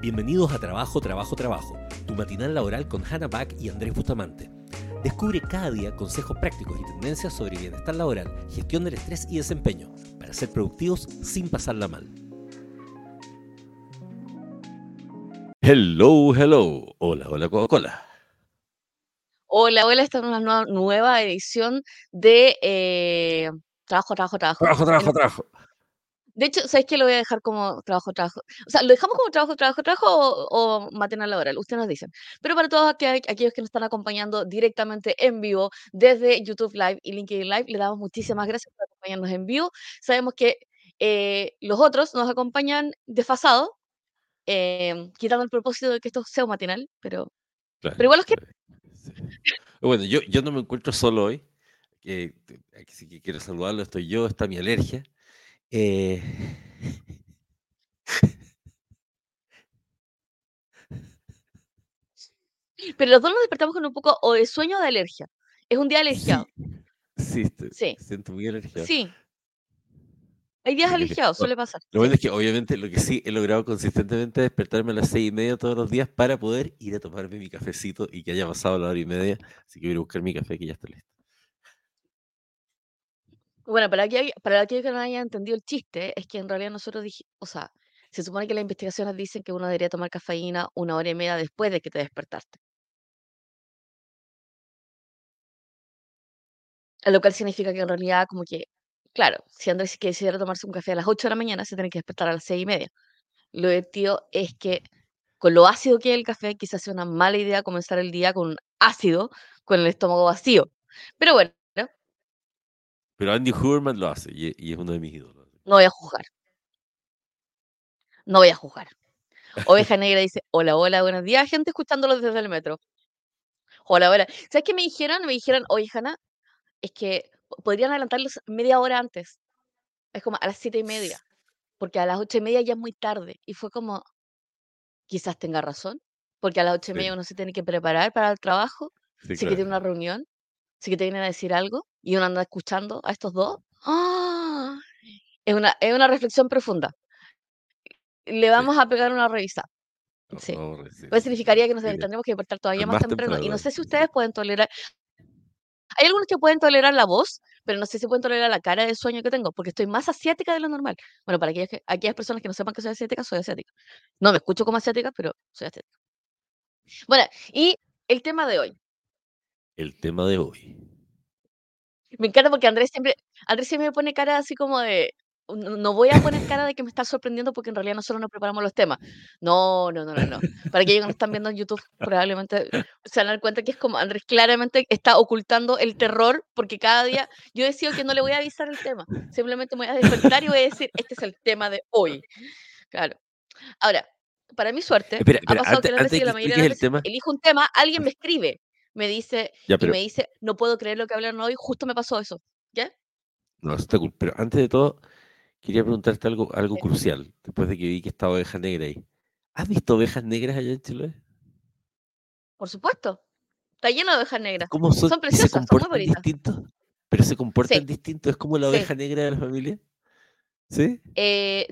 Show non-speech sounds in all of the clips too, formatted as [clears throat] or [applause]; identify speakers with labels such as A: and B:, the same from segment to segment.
A: Bienvenidos a Trabajo, Trabajo, Trabajo, tu matinal laboral con Hannah Back y Andrés Bustamante. Descubre cada día consejos prácticos y tendencias sobre bienestar laboral, gestión del estrés y desempeño, para ser productivos sin pasarla mal. Hello, hello. Hola, hola, Coca-Cola.
B: Hola, hola, esta es una nueva, nueva edición de eh, Trabajo, Trabajo, Trabajo.
A: Trabajo, trabajo, trabajo.
B: De hecho, ¿sabéis que lo voy a dejar como trabajo, trabajo? O sea, ¿lo dejamos como trabajo, trabajo, trabajo o, o matinal laboral? Ustedes nos dicen. Pero para todos aqu- aquellos que nos están acompañando directamente en vivo desde YouTube Live y LinkedIn Live, le damos muchísimas gracias por acompañarnos en vivo. Sabemos que eh, los otros nos acompañan desfasados, eh, quitando el propósito de que esto sea un matinal, pero,
A: Claro,
B: pero igual los quiero.
A: sí. Bueno, yo, yo no me encuentro solo hoy. sí que quiero saludarlo, estoy yo, está mi alergia. Eh,
B: Pero los dos nos despertamos con un poco o de sueño o de alergia. Es un día alergiado.
A: sí,
B: Sí,
A: siento muy alergiado.
B: sí. Hay días alergiados, suele pasar.
A: Lo bueno es que obviamente lo que sí he logrado consistentemente es despertarme a las seis y media todos los días para poder ir a tomarme mi cafecito y que haya pasado la hora y media. Así que voy a ir a buscar mi café que ya está listo.
B: Bueno, para, que, aquellos que no hayan entendido el chiste, es que en realidad nosotros dijimos, o sea, se supone que las investigaciones dicen que uno debería tomar cafeína una hora y media después de que te despertaste. Lo cual significa que en realidad como que, claro, si Andrés quisiera tomarse un café a las 8 de la mañana, se tiene que despertar a las seis y media. Lo divertido es que con lo ácido que es el café, quizás sea una mala idea comenzar el día con un ácido, con el estómago vacío. Pero bueno,
A: Pero Andy Huberman lo hace y, y es uno de mis ídolos.
B: no voy a juzgar. No voy a juzgar. Oveja Negra dice, hola, hola, buenos días, gente escuchándolo desde el metro. Hola, hola. ¿Sabes qué me dijeron? Me dijeron, oye, Hanna, es que po- podrían adelantarlos media hora antes. Es como a las siete y media, porque a las ocho y media ya es muy tarde. Y fue como, quizás tenga razón, porque a las ocho y media
A: Sí,
B: uno se tiene que preparar para el trabajo,
A: sí,
B: sí que tiene
A: claro.
B: una reunión, sí que te vienen a decir algo, y uno anda escuchando a estos dos. ¡Ah! Es una, es una reflexión profunda. Le
A: Sí,
B: vamos a pegar una revisada.
A: no,
B: Sí.
A: no, sí, sí,
B: Pues
A: sí,
B: significaría que nos tendríamos que despertar todavía más
A: Más
B: temprano. Y
A: temprano
B: no sé si
A: sí.
B: ustedes pueden tolerar. Hay algunos que pueden tolerar la voz, pero no sé si pueden tolerar la cara de sueño que tengo, porque estoy más asiática de lo normal. Bueno, para aquellas, que- aquellas personas que no sepan que soy asiática, soy asiática. No me escucho como asiática, pero soy asiática. Bueno, y el tema de hoy.
A: El tema de hoy.
B: Me encanta porque Andrés siempre, Andrés siempre me pone cara así como de. No, voy a poner cara de que me está sorprendiendo porque en realidad nosotros no preparamos los temas. No, no, no, no, no. Para aquellos que nos están viendo en YouTube, probablemente se van a dar cuenta que es como Andrés claramente está ocultando el terror porque cada día yo decido que no le voy a avisar el tema. Simplemente me voy a despertar y voy a decir, este es el tema de hoy. Claro. Ahora, para mi suerte,
A: Espera,
B: ha pasado
A: antes,
B: que
A: antes
B: que la mayoría de las veces
A: tema,
B: elijo un tema, alguien me escribe, me dice,
A: ya,
B: y me dice, no puedo creer lo que hablaron hoy, justo me pasó eso. ¿Ya?
A: no, está cool. Pero antes de todo, quería preguntarte algo, algo
B: Sí.
A: crucial, después de que vi que estaba oveja negra ahí. ¿Has visto ovejas negras allá en Chile?
B: Por supuesto. Está lleno de ovejas
A: ¿Y
B: negras.
A: cómo son?
B: Son
A: ¿Y se
B: preciosas, son muy
A: comportan distintos? ¿Pero se comportan
B: Sí,
A: distintos? ¿Es como la
B: sí.
A: oveja negra de la familia? ¿Sí?
B: Eh,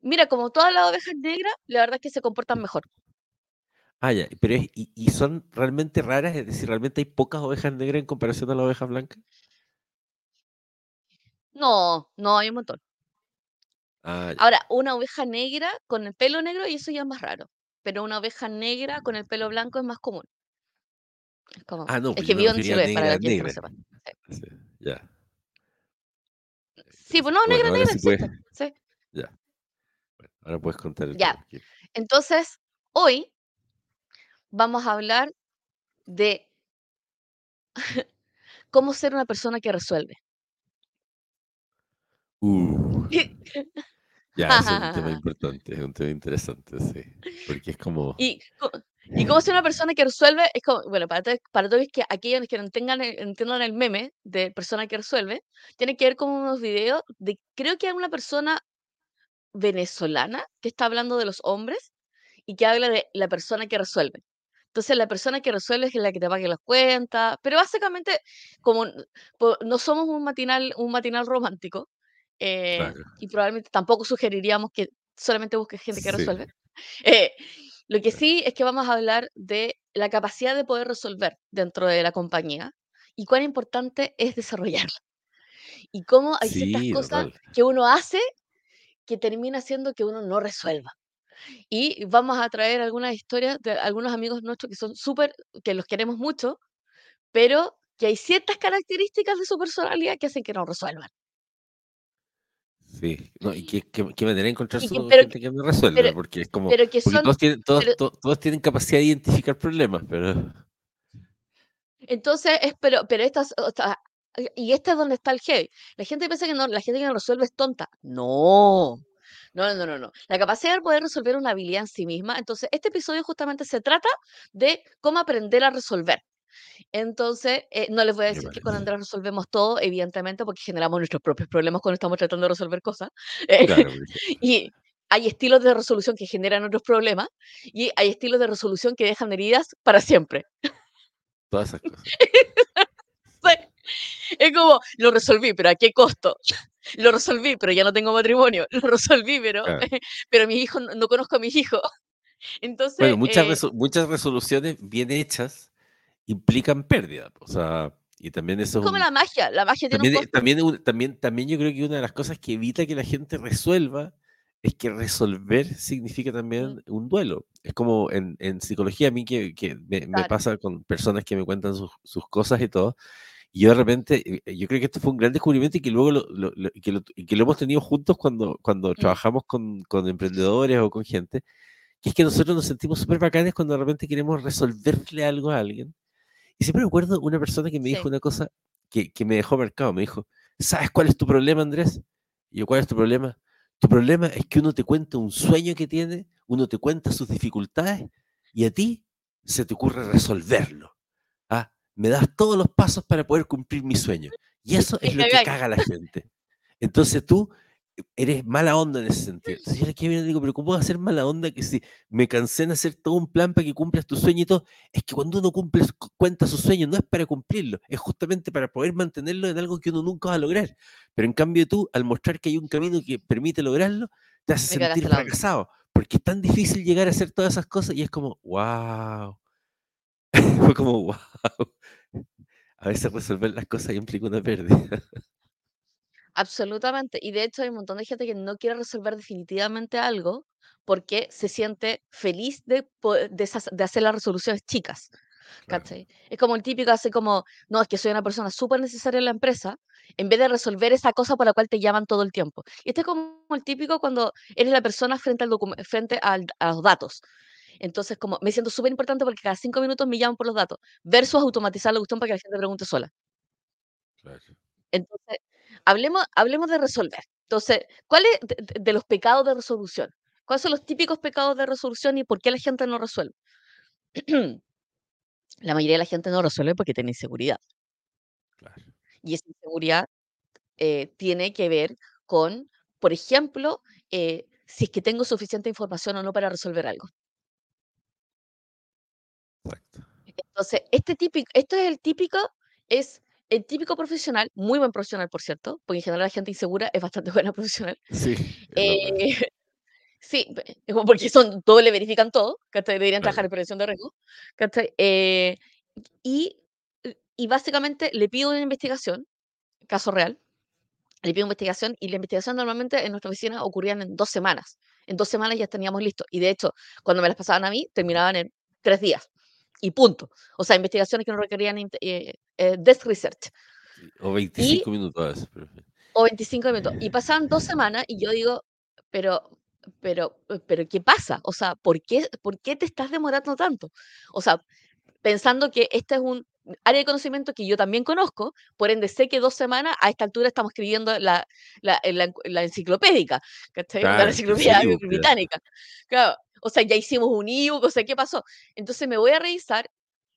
B: mira, como todas las ovejas negras, la verdad es que se comportan mejor.
A: Ah, ya, pero es, y, y son realmente raras, es decir, realmente hay pocas ovejas negras en comparación a la oveja blanca.
B: No, no hay un montón.
A: Ah.
B: Ahora, una oveja negra con el pelo negro, y eso ya es más raro. Pero una oveja negra con el pelo blanco es más común. Es como,
A: Ah, no,
B: es
A: pues
B: que vivo en Chiloé, para
A: negra,
B: aquellos que no sepan. Sí,
A: Sí, ya.
B: Sí, pues no,
A: Bueno,
B: negra, negra
A: sí puedes,
B: existe. Sí.
A: ya. Bueno, ahora puedes contar el
B: Ya. Entonces, hoy vamos a hablar de cómo ser una persona que resuelve.
A: Uh, [laughs] ya, es un tema [laughs] importante, es un tema interesante, sí. Porque es como.
B: Y, cómo ser una persona que resuelve es como, bueno, para, para todos que aquellos que no tengan entiendan el meme de persona que resuelve, tiene que ver con unos videos de, creo que hay una persona venezolana que está hablando de los hombres y que habla de la persona que resuelve. Entonces, la persona que resuelve es la que te pague las cuentas, pero básicamente, como no somos un matinal, un matinal romántico, eh,
A: Claro.
B: y probablemente tampoco sugeriríamos que solamente busques gente que
A: Sí.
B: resuelve, [laughs] Eh, lo que sí es que vamos a hablar de la capacidad de poder resolver dentro de la compañía y cuán importante es desarrollarla. [laughs] Y cómo hay ciertas
A: Sí,
B: cosas
A: total.
B: que uno hace que termina haciendo que uno no resuelva. Y vamos a traer algunas historias de algunos amigos nuestros que son súper, que los queremos mucho, pero que hay ciertas características de su personalidad que hacen que no resuelvan.
A: Sí, no, y qué qué qué manera de encontrarse
B: que
A: con
B: pero
A: gente que no resuelve,
B: pero
A: porque es como
B: pero que son
A: todos tienen todos
B: pero
A: to todos tienen capacidad de identificar problemas, pero
B: entonces es pero pero estas, y este es donde está el heavy. La gente piensa que no la gente que no resuelve es tonta. No. No, no, no, no. La capacidad de poder resolver una habilidad en sí misma. Entonces, este episodio justamente se trata de cómo aprender a resolver. Entonces, eh, no les voy a decir que con. Andrés resolvemos todo, evidentemente, porque generamos nuestros propios problemas cuando estamos tratando de resolver cosas.
A: Claro, [laughs]
B: y hay estilos de resolución que generan otros problemas y hay estilos de resolución que dejan heridas para siempre.
A: todas esas cosas. [laughs] [laughs]
B: Es como, lo resolví, pero ¿a qué costo? [laughs] Lo resolví, pero ya no tengo matrimonio. [laughs] Lo resolví, pero,
A: Claro.
B: pero mis hijos, no, no conozco a mis hijos.
A: Bueno,
B: Entonces,
A: muchas
B: eh,
A: reso muchas resoluciones bien hechas implican pérdida, o sea, y también eso
B: es como
A: un
B: la magia. La magia tiene un
A: también eh,
B: costo.
A: también también también yo creo que una de las cosas que evita que la gente resuelva es que resolver significa también un duelo. Es como en en psicología a mí que que me me
B: Claro.
A: pasa con personas que me cuentan sus sus cosas y todo, y yo de repente, eh, yo creo que esto fue un gran descubrimiento y que luego lo lo que lo y que lo hemos tenido juntos cuando cuando
B: Mm,
A: trabajamos con con emprendedores o con gente, que es que nosotros nos sentimos súper bacanes cuando de repente queremos resolverle algo a alguien. Y siempre me acuerdo una persona que me dijo
B: Sí.
A: una cosa que, que me dejó marcado. Me dijo, ¿sabes cuál es tu problema, Andrés? Y yo, ¿cuál es tu problema? Tu problema es que uno te cuenta un sueño que tiene, uno te cuenta sus dificultades y a ti se te ocurre resolverlo. Me das todos los pasos para poder cumplir mi sueño. Y eso es lo que caga a la gente. Entonces tú eres mala onda en ese sentido. [laughs] Entonces yo le y digo, pero ¿cómo vas a ser mala onda que si me cansé en hacer todo un plan para que cumplas tu sueño y todo? Es que cuando uno cumple, cuenta su sueño, no es para cumplirlo, es justamente para poder mantenerlo en algo que uno nunca va a lograr. Pero en cambio tú, al mostrar que hay un camino que permite lograrlo, te hace
B: Me
A: sentir fracasado, porque es tan difícil llegar a hacer todas esas cosas y es como, wow. [laughs] Fue como, wow. A veces resolver las cosas implica una pérdida.
B: Absolutamente. Y de hecho hay un montón de gente que no quiere resolver definitivamente algo porque se siente feliz de, de, esas- de hacer las resoluciones chicas.
A: Claro.
B: ¿cachai? Es como el típico, así como, no, es que soy una persona súper necesaria en la empresa, en vez de resolver esa cosa por la cual te llaman todo el tiempo. Y este es como el típico cuando eres la persona frente, al frente al- a los datos. Entonces, como me siento súper importante porque cada cinco minutos me llaman por los datos, versus automatizar la cuestión para que la gente pregunte sola.
A: Claro.
B: Entonces, hablemos, hablemos de resolver. Entonces, ¿cuáles de, de- los pecados de resolución? ¿Cuáles son los típicos pecados de resolución y por qué la gente no resuelve? [clears throat] La mayoría de la gente no resuelve porque tiene inseguridad.
A: Claro.
B: Y esa inseguridad eh, tiene que ver con, por ejemplo, eh, si es que tengo suficiente información o no para resolver algo. Entonces, este típico, esto es el típico, es el típico profesional, muy buen profesional, por cierto, porque en general la gente insegura es bastante [laughs] buena profesional.
A: Sí.
B: Eh, [laughs] sí, [laughs] porque son doble verifican todo, ¿cachai? Deberían trabajar en prevención de riesgo. Eh, y, y básicamente le pido una investigación, caso real, le pido investigación y la investigación normalmente en nuestra oficina ocurrían en dos semanas. En dos semanas ya teníamos listo. Y de hecho, cuando me las pasaban a mí, terminaban en tres días. Y punto. O sea, investigaciones que no requerían eh, eh, desk research.
A: O
B: Y,
A: 25 minutos a veces, pero
B: o 25 minutos. Y pasaban dos semanas y yo digo, pero, pero, pero, ¿qué pasa? O sea, ¿por qué, ¿por qué te estás demorando tanto? O sea, pensando que este es un área de conocimiento que yo también conozco, por ende sé que dos semanas a esta altura estamos escribiendo la, la, la, la enciclopédica, ¿cachai? La
A: Claro,
B: enciclopedia
A: sí, [laughs]
B: británica. Claro, o sea, ya hicimos un ebook, o sea, ¿qué pasó? Entonces me voy a revisar,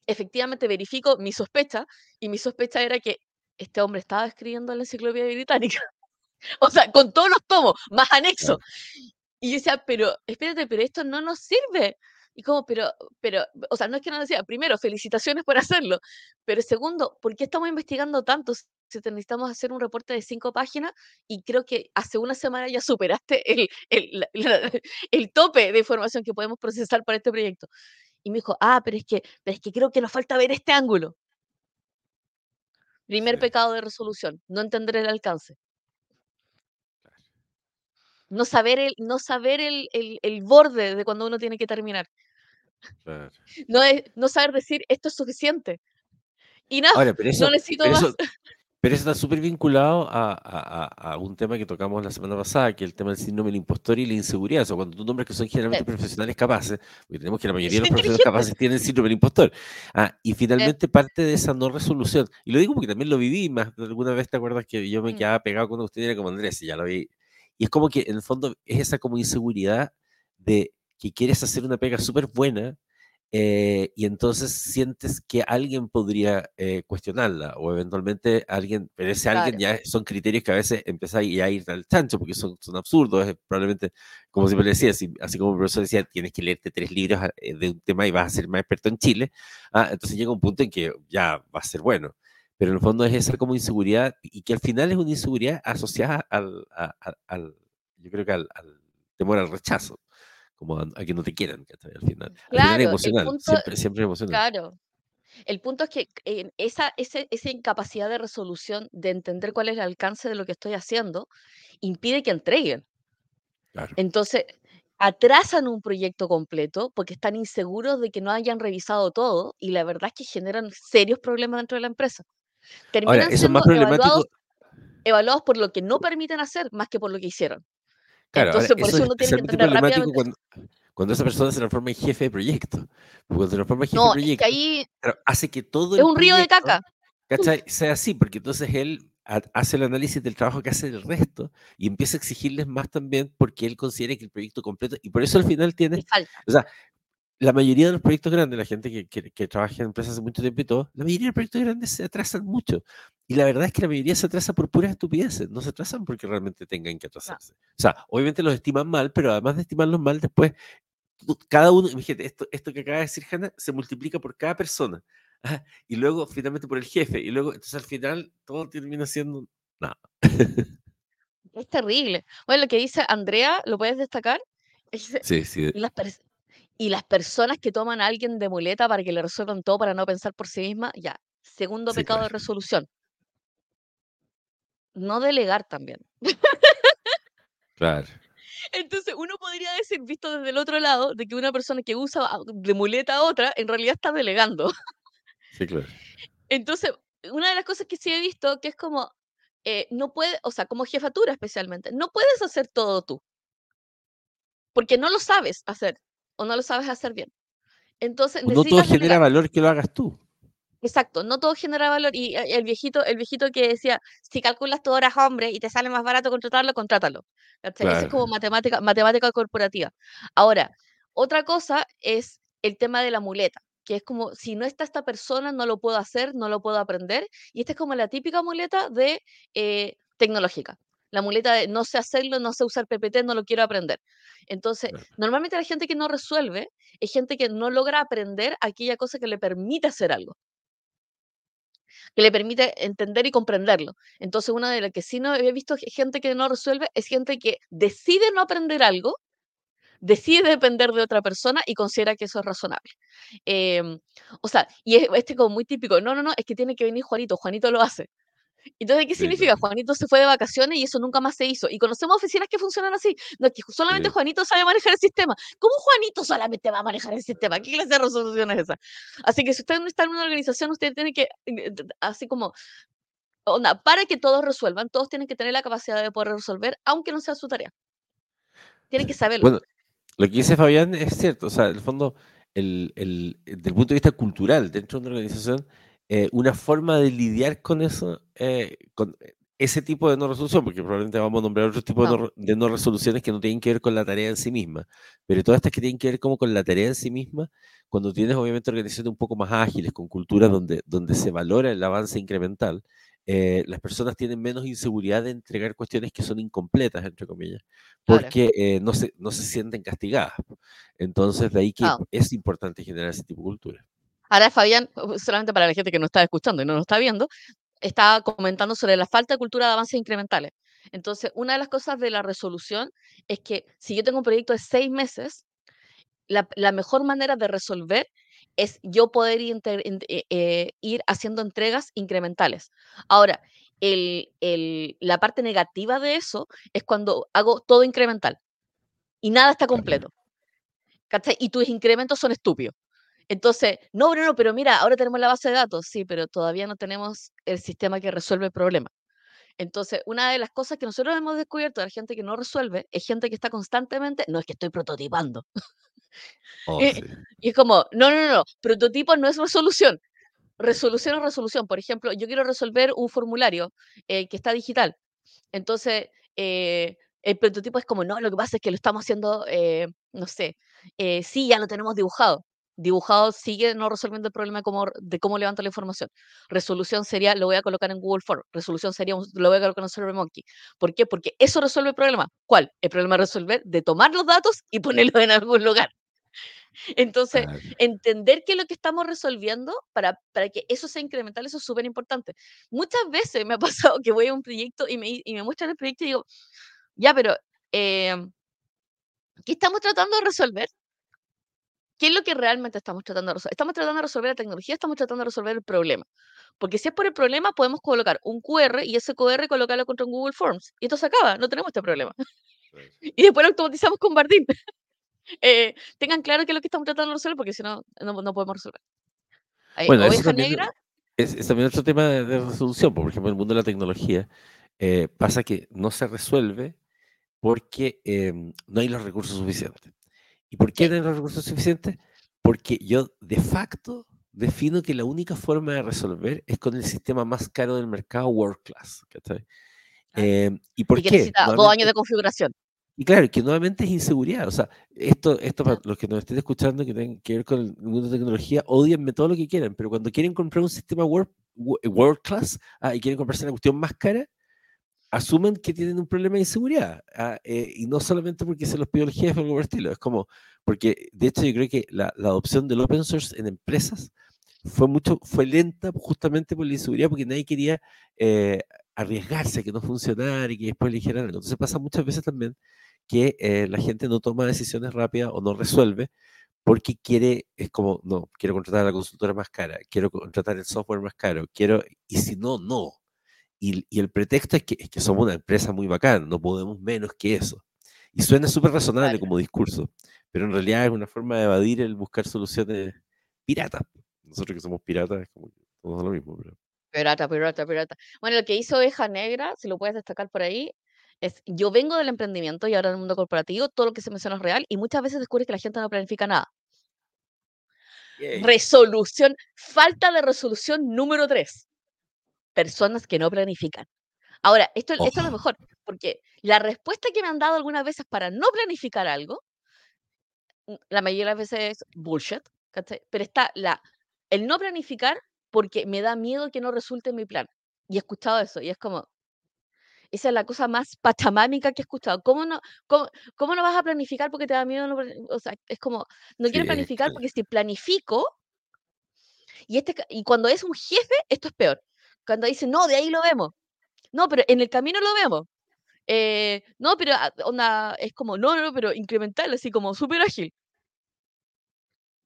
B: efectivamente verifico mi sospecha, y mi sospecha era que este hombre estaba escribiendo la enciclopedia británica. [laughs] o sea, con todos los tomos, más anexos. Y yo decía, pero espérate, pero esto no nos sirve. Y como, pero, pero, o sea, no es que no decía, primero, felicitaciones por hacerlo, pero segundo, ¿por qué estamos investigando tanto te necesitamos hacer un reporte de cinco páginas y creo que hace una semana ya superaste el, el, [laughs] el tope de información que podemos procesar para este proyecto. Y me dijo, ah, pero es que, pero es que creo que nos falta ver este ángulo. Primer pecado de resolución, no entender el alcance. No saber el, no saber el, el, borde de cuando uno tiene que terminar. No, es, no saber decir esto es suficiente. Y nada, no necesito más.
A: Pero eso está súper vinculado a, un tema que tocamos la semana pasada, que es el tema del síndrome del impostor y la inseguridad. O sea, cuando tú nombres que son generalmente profesionales capaces, porque tenemos que la mayoría de los profesionales capaces tienen síndrome del impostor. Ah, y finalmente parte de esa no resolución, y lo digo porque también lo viví más, alguna vez te acuerdas que yo me mm. quedaba pegado con usted era como Andrés, y ya lo vi. Y es como que en el fondo es esa como inseguridad de que quieres hacer una pega súper buena, eh, y entonces sientes que alguien podría eh, cuestionarla o eventualmente alguien, pero ese alguien ya son criterios que a veces empieza a ir al chancho porque son, son absurdos, es probablemente, como siempre decía, así, así, como el profesor decía, tienes que leerte tres libros eh, de un tema y vas a ser más experto en Chile, ah, entonces llega un punto en que ya va a ser bueno, pero en el fondo es esa como inseguridad y que al final es una inseguridad asociada al, al yo creo que al, al temor al rechazo como a, que no te quieran, al final.
B: Claro,
A: emocional, siempre, siempre emocional.
B: Claro. El punto es que esa, esa incapacidad de resolución, de entender cuál es el alcance de lo que estoy haciendo, impide que entreguen. Claro. Entonces, atrasan un proyecto completo porque están inseguros de que no hayan revisado todo y la verdad es que generan serios problemas dentro de la empresa. Terminan siendo evaluados, evaluados por lo que no permiten hacer más que por lo que hicieron.
A: Claro, Entonces, por eso, uno tiene que entender rápidamente. Cuando, cuando, esa persona se transforma en jefe de proyecto. Cuando se transforma en jefe de proyecto,
B: ahí
A: hace que todo
B: es un río de caca.
A: ¿cachai? Sea así, porque entonces él hace el análisis del trabajo que hace el resto y empieza a exigirles más también porque él considera que el proyecto completo, y por eso al final tiene, o sea, la mayoría de los proyectos grandes, la gente que, que, trabaja en empresas hace mucho tiempo y todo, la mayoría de los proyectos grandes se atrasan mucho. Y la verdad es que la mayoría se atrasa por puras estupideces, no se atrasan porque realmente tengan que atrasarse. O sea, obviamente los estiman mal, pero además de estimarlos mal, después cada uno, fíjate, esto, esto que acaba de decir Hanna, se multiplica por cada persona. y luego finalmente por el jefe. Y luego, entonces al final todo termina siendo nada. [laughs]
B: Es terrible. Bueno, lo que dice Andrea, ¿lo puedes destacar? [laughs]
A: Sí, sí.
B: Las, y las personas que toman a alguien de muleta para que le resuelvan todo para no pensar por sí misma, ya. Segundo pecado de resolución. No delegar también.
A: Claro. [laughs]
B: Entonces, uno podría decir, visto desde el otro lado, de que una persona que usa de muleta a otra, en realidad está delegando.
A: Sí, claro. [laughs]
B: Entonces, una de las cosas que sí he visto, que es como, eh, no puede, o sea, como jefatura especialmente, no puedes hacer todo tú. Porque no lo sabes hacer o no lo sabes hacer bien. Entonces,
A: no todo genera valor que lo hagas tú.
B: Exacto, no todo genera valor. Y eh, el viejito, el viejito que decía, si calculas tu horas hombre y te sale más barato contratarlo, contrátalo. Eso es como matemática, matemática corporativa. Ahora, otra cosa es el tema de la muleta, que es como, si no está esta persona, no lo puedo hacer, no lo puedo aprender. Y esta es como la típica muleta de eh, tecnológica. La muleta de no sé hacerlo, no sé usar PPT, no lo quiero aprender. Entonces, normalmente la gente que no resuelve es gente que no logra aprender aquella cosa que le permite hacer algo que le permite entender y comprenderlo. Entonces, una de las que sí no he visto gente que no resuelve es gente que decide no aprender algo, decide depender de otra persona y considera que eso es razonable. Em, o sea, y es, este como muy típico, no, no, no, es que tiene que venir Juanito, Juanito lo hace. Entonces, ¿qué significa? Juanito se fue de vacaciones y eso nunca más se hizo. Y conocemos oficinas que funcionan así. No es que solamente Juanito sabe manejar el sistema. ¿Cómo Juanito solamente va a manejar el sistema? ¿Qué clase de resolución es esa? Así que si usted no está en una organización, usted tiene que, eh, así como, onda, para que todos resuelvan, todos tienen que tener la capacidad de poder resolver, aunque no sea su tarea. Tienen que saberlo.
A: Bueno, lo que dice Fabián es cierto. O sea, en el fondo, el, el, desde el punto de vista cultural, dentro de una organización, eh, una forma de lidiar con eso, eh, con ese tipo de no resolución, porque probablemente vamos a nombrar otro tipo De, no, resoluciones que no tienen que ver con la tarea en sí misma, pero todas estas que tienen que ver como con la tarea en sí misma, cuando tienes obviamente organizaciones un poco más ágiles, con culturas donde, donde se valora el avance incremental, eh, las personas tienen menos inseguridad de entregar cuestiones que son incompletas, entre comillas, porque no, se, no se sienten castigadas. Entonces, de ahí que es importante generar ese tipo de cultura.
B: Ahora, Fabián, solamente para la gente que no está escuchando y no nos está viendo, estaba comentando sobre la falta de cultura de avances incrementales. Entonces, una de las cosas de la resolución es que si yo tengo un proyecto de seis meses, la, mejor manera de resolver es yo poder ir, eh, eh, ir haciendo entregas incrementales. Ahora, el, la parte negativa de eso es cuando hago todo incremental y nada está completo. Y tus incrementos son estúpidos. Entonces, no, no, no, pero mira, ahora tenemos la base de datos, sí, pero todavía no tenemos el sistema que resuelve el problema. Entonces, una de las cosas que nosotros hemos descubierto de la gente que no resuelve es gente que está constantemente, no es que estoy prototipando. Oh, eh, y es como, no, no, no, prototipo no es resolución. Resolución es resolución. Por ejemplo, yo quiero resolver un formulario eh, que está digital. Entonces, eh, el prototipo es como, no, lo que pasa es que lo estamos haciendo, no sé, sí, ya lo tenemos dibujado dibujado sigue no resolviendo el problema de cómo, de cómo levanta la información. Resolución sería, lo voy a colocar en Google Form. Resolución sería, lo voy a colocar en SurveyMonkey. ¿Por qué? Porque eso resuelve el problema. ¿Cuál? El problema de resolver, de tomar los datos y ponerlos en algún lugar. Entonces, entender qué es lo que estamos resolviendo para, para que eso sea incremental, eso es súper importante. Muchas veces me ha [laughs] pasado que voy a un proyecto y me, y me muestran el proyecto y digo, ya, pero, eh, ¿qué estamos tratando de resolver? ¿Qué es lo que realmente estamos tratando de resolver? ¿Estamos tratando de resolver la tecnología? ¿Estamos tratando de resolver el problema? Porque si es por el problema, podemos colocar un QR y ese QR colocarlo contra un Google Forms. Y esto se acaba, no tenemos este problema. [laughs] y después lo automatizamos con Bardin. [laughs] Eh, tengan claro qué es lo que estamos tratando de resolver, porque si no, no, podemos resolver.
A: bueno, oveja negra. Es, también otro tema de, resolución. Por ejemplo, en el mundo de la tecnología eh, pasa que no se resuelve porque em, no hay los recursos suficientes. ¿Y por qué tener los recursos suficientes? Porque yo de facto defino que la única forma de resolver es con el sistema más caro del mercado, World Class. Eh, ¿Y por qué?
B: Necesita dos años de configuración.
A: Y claro, que nuevamente es inseguridad. O sea, esto, esto para los que nos estén escuchando que tienen que ver con el mundo de tecnología, odienme todo lo que quieran, pero cuando quieren comprar un sistema World, world Class ah, y quieren comprarse una cuestión más cara, asumen que tienen un problema de inseguridad. Ah, eh, y no solamente porque se los pidió el jefe o algo por estilo, es como, porque de hecho yo creo que la, la, adopción del open source en empresas fue mucho, fue lenta justamente por la inseguridad, porque nadie quería eh, arriesgarse a que no funcionara y que después le algo. Entonces pasa muchas veces también que eh, la gente no toma decisiones rápidas o no resuelve porque quiere, es como, no, quiero contratar a la consultora más cara, quiero contratar el software más caro, quiero, y si no, no. Y, el pretexto es que, es que somos una empresa muy bacana, no podemos menos que eso. Y suena súper razonable como discurso, pero en realidad es una forma de evadir el buscar soluciones piratas. Nosotros que somos piratas, es como todo lo mismo.
B: Pirata, pirata, pirata. Bueno, lo que hizo Oveja Negra, si lo puedes destacar por ahí, es yo vengo del emprendimiento y ahora del mundo corporativo, todo lo que se menciona es real y muchas veces descubres que la gente no planifica nada. Resolución, falta de resolución número tres personas que no planifican. Ahora, esto, esto es lo mejor, porque la respuesta que me han dado algunas veces para no planificar algo, mm, la mayoría de las veces es bullshit, pero está la, el no planificar porque me da miedo que no resulte mi plan. Y he escuchado eso, y es como, esa es la cosa más pachamámica que he escuchado. ¿Cómo no, cómo, no vas a planificar porque te da miedo? o sea, es como, no quiero planificar porque si planifico, y, este, y cuando es un jefe, esto es peor. Cuando dicen, no, de ahí lo vemos. No, pero en el camino lo vemos. Eh, no, pero ah, onda, es como, no, no, pero incremental, así como súper ágil.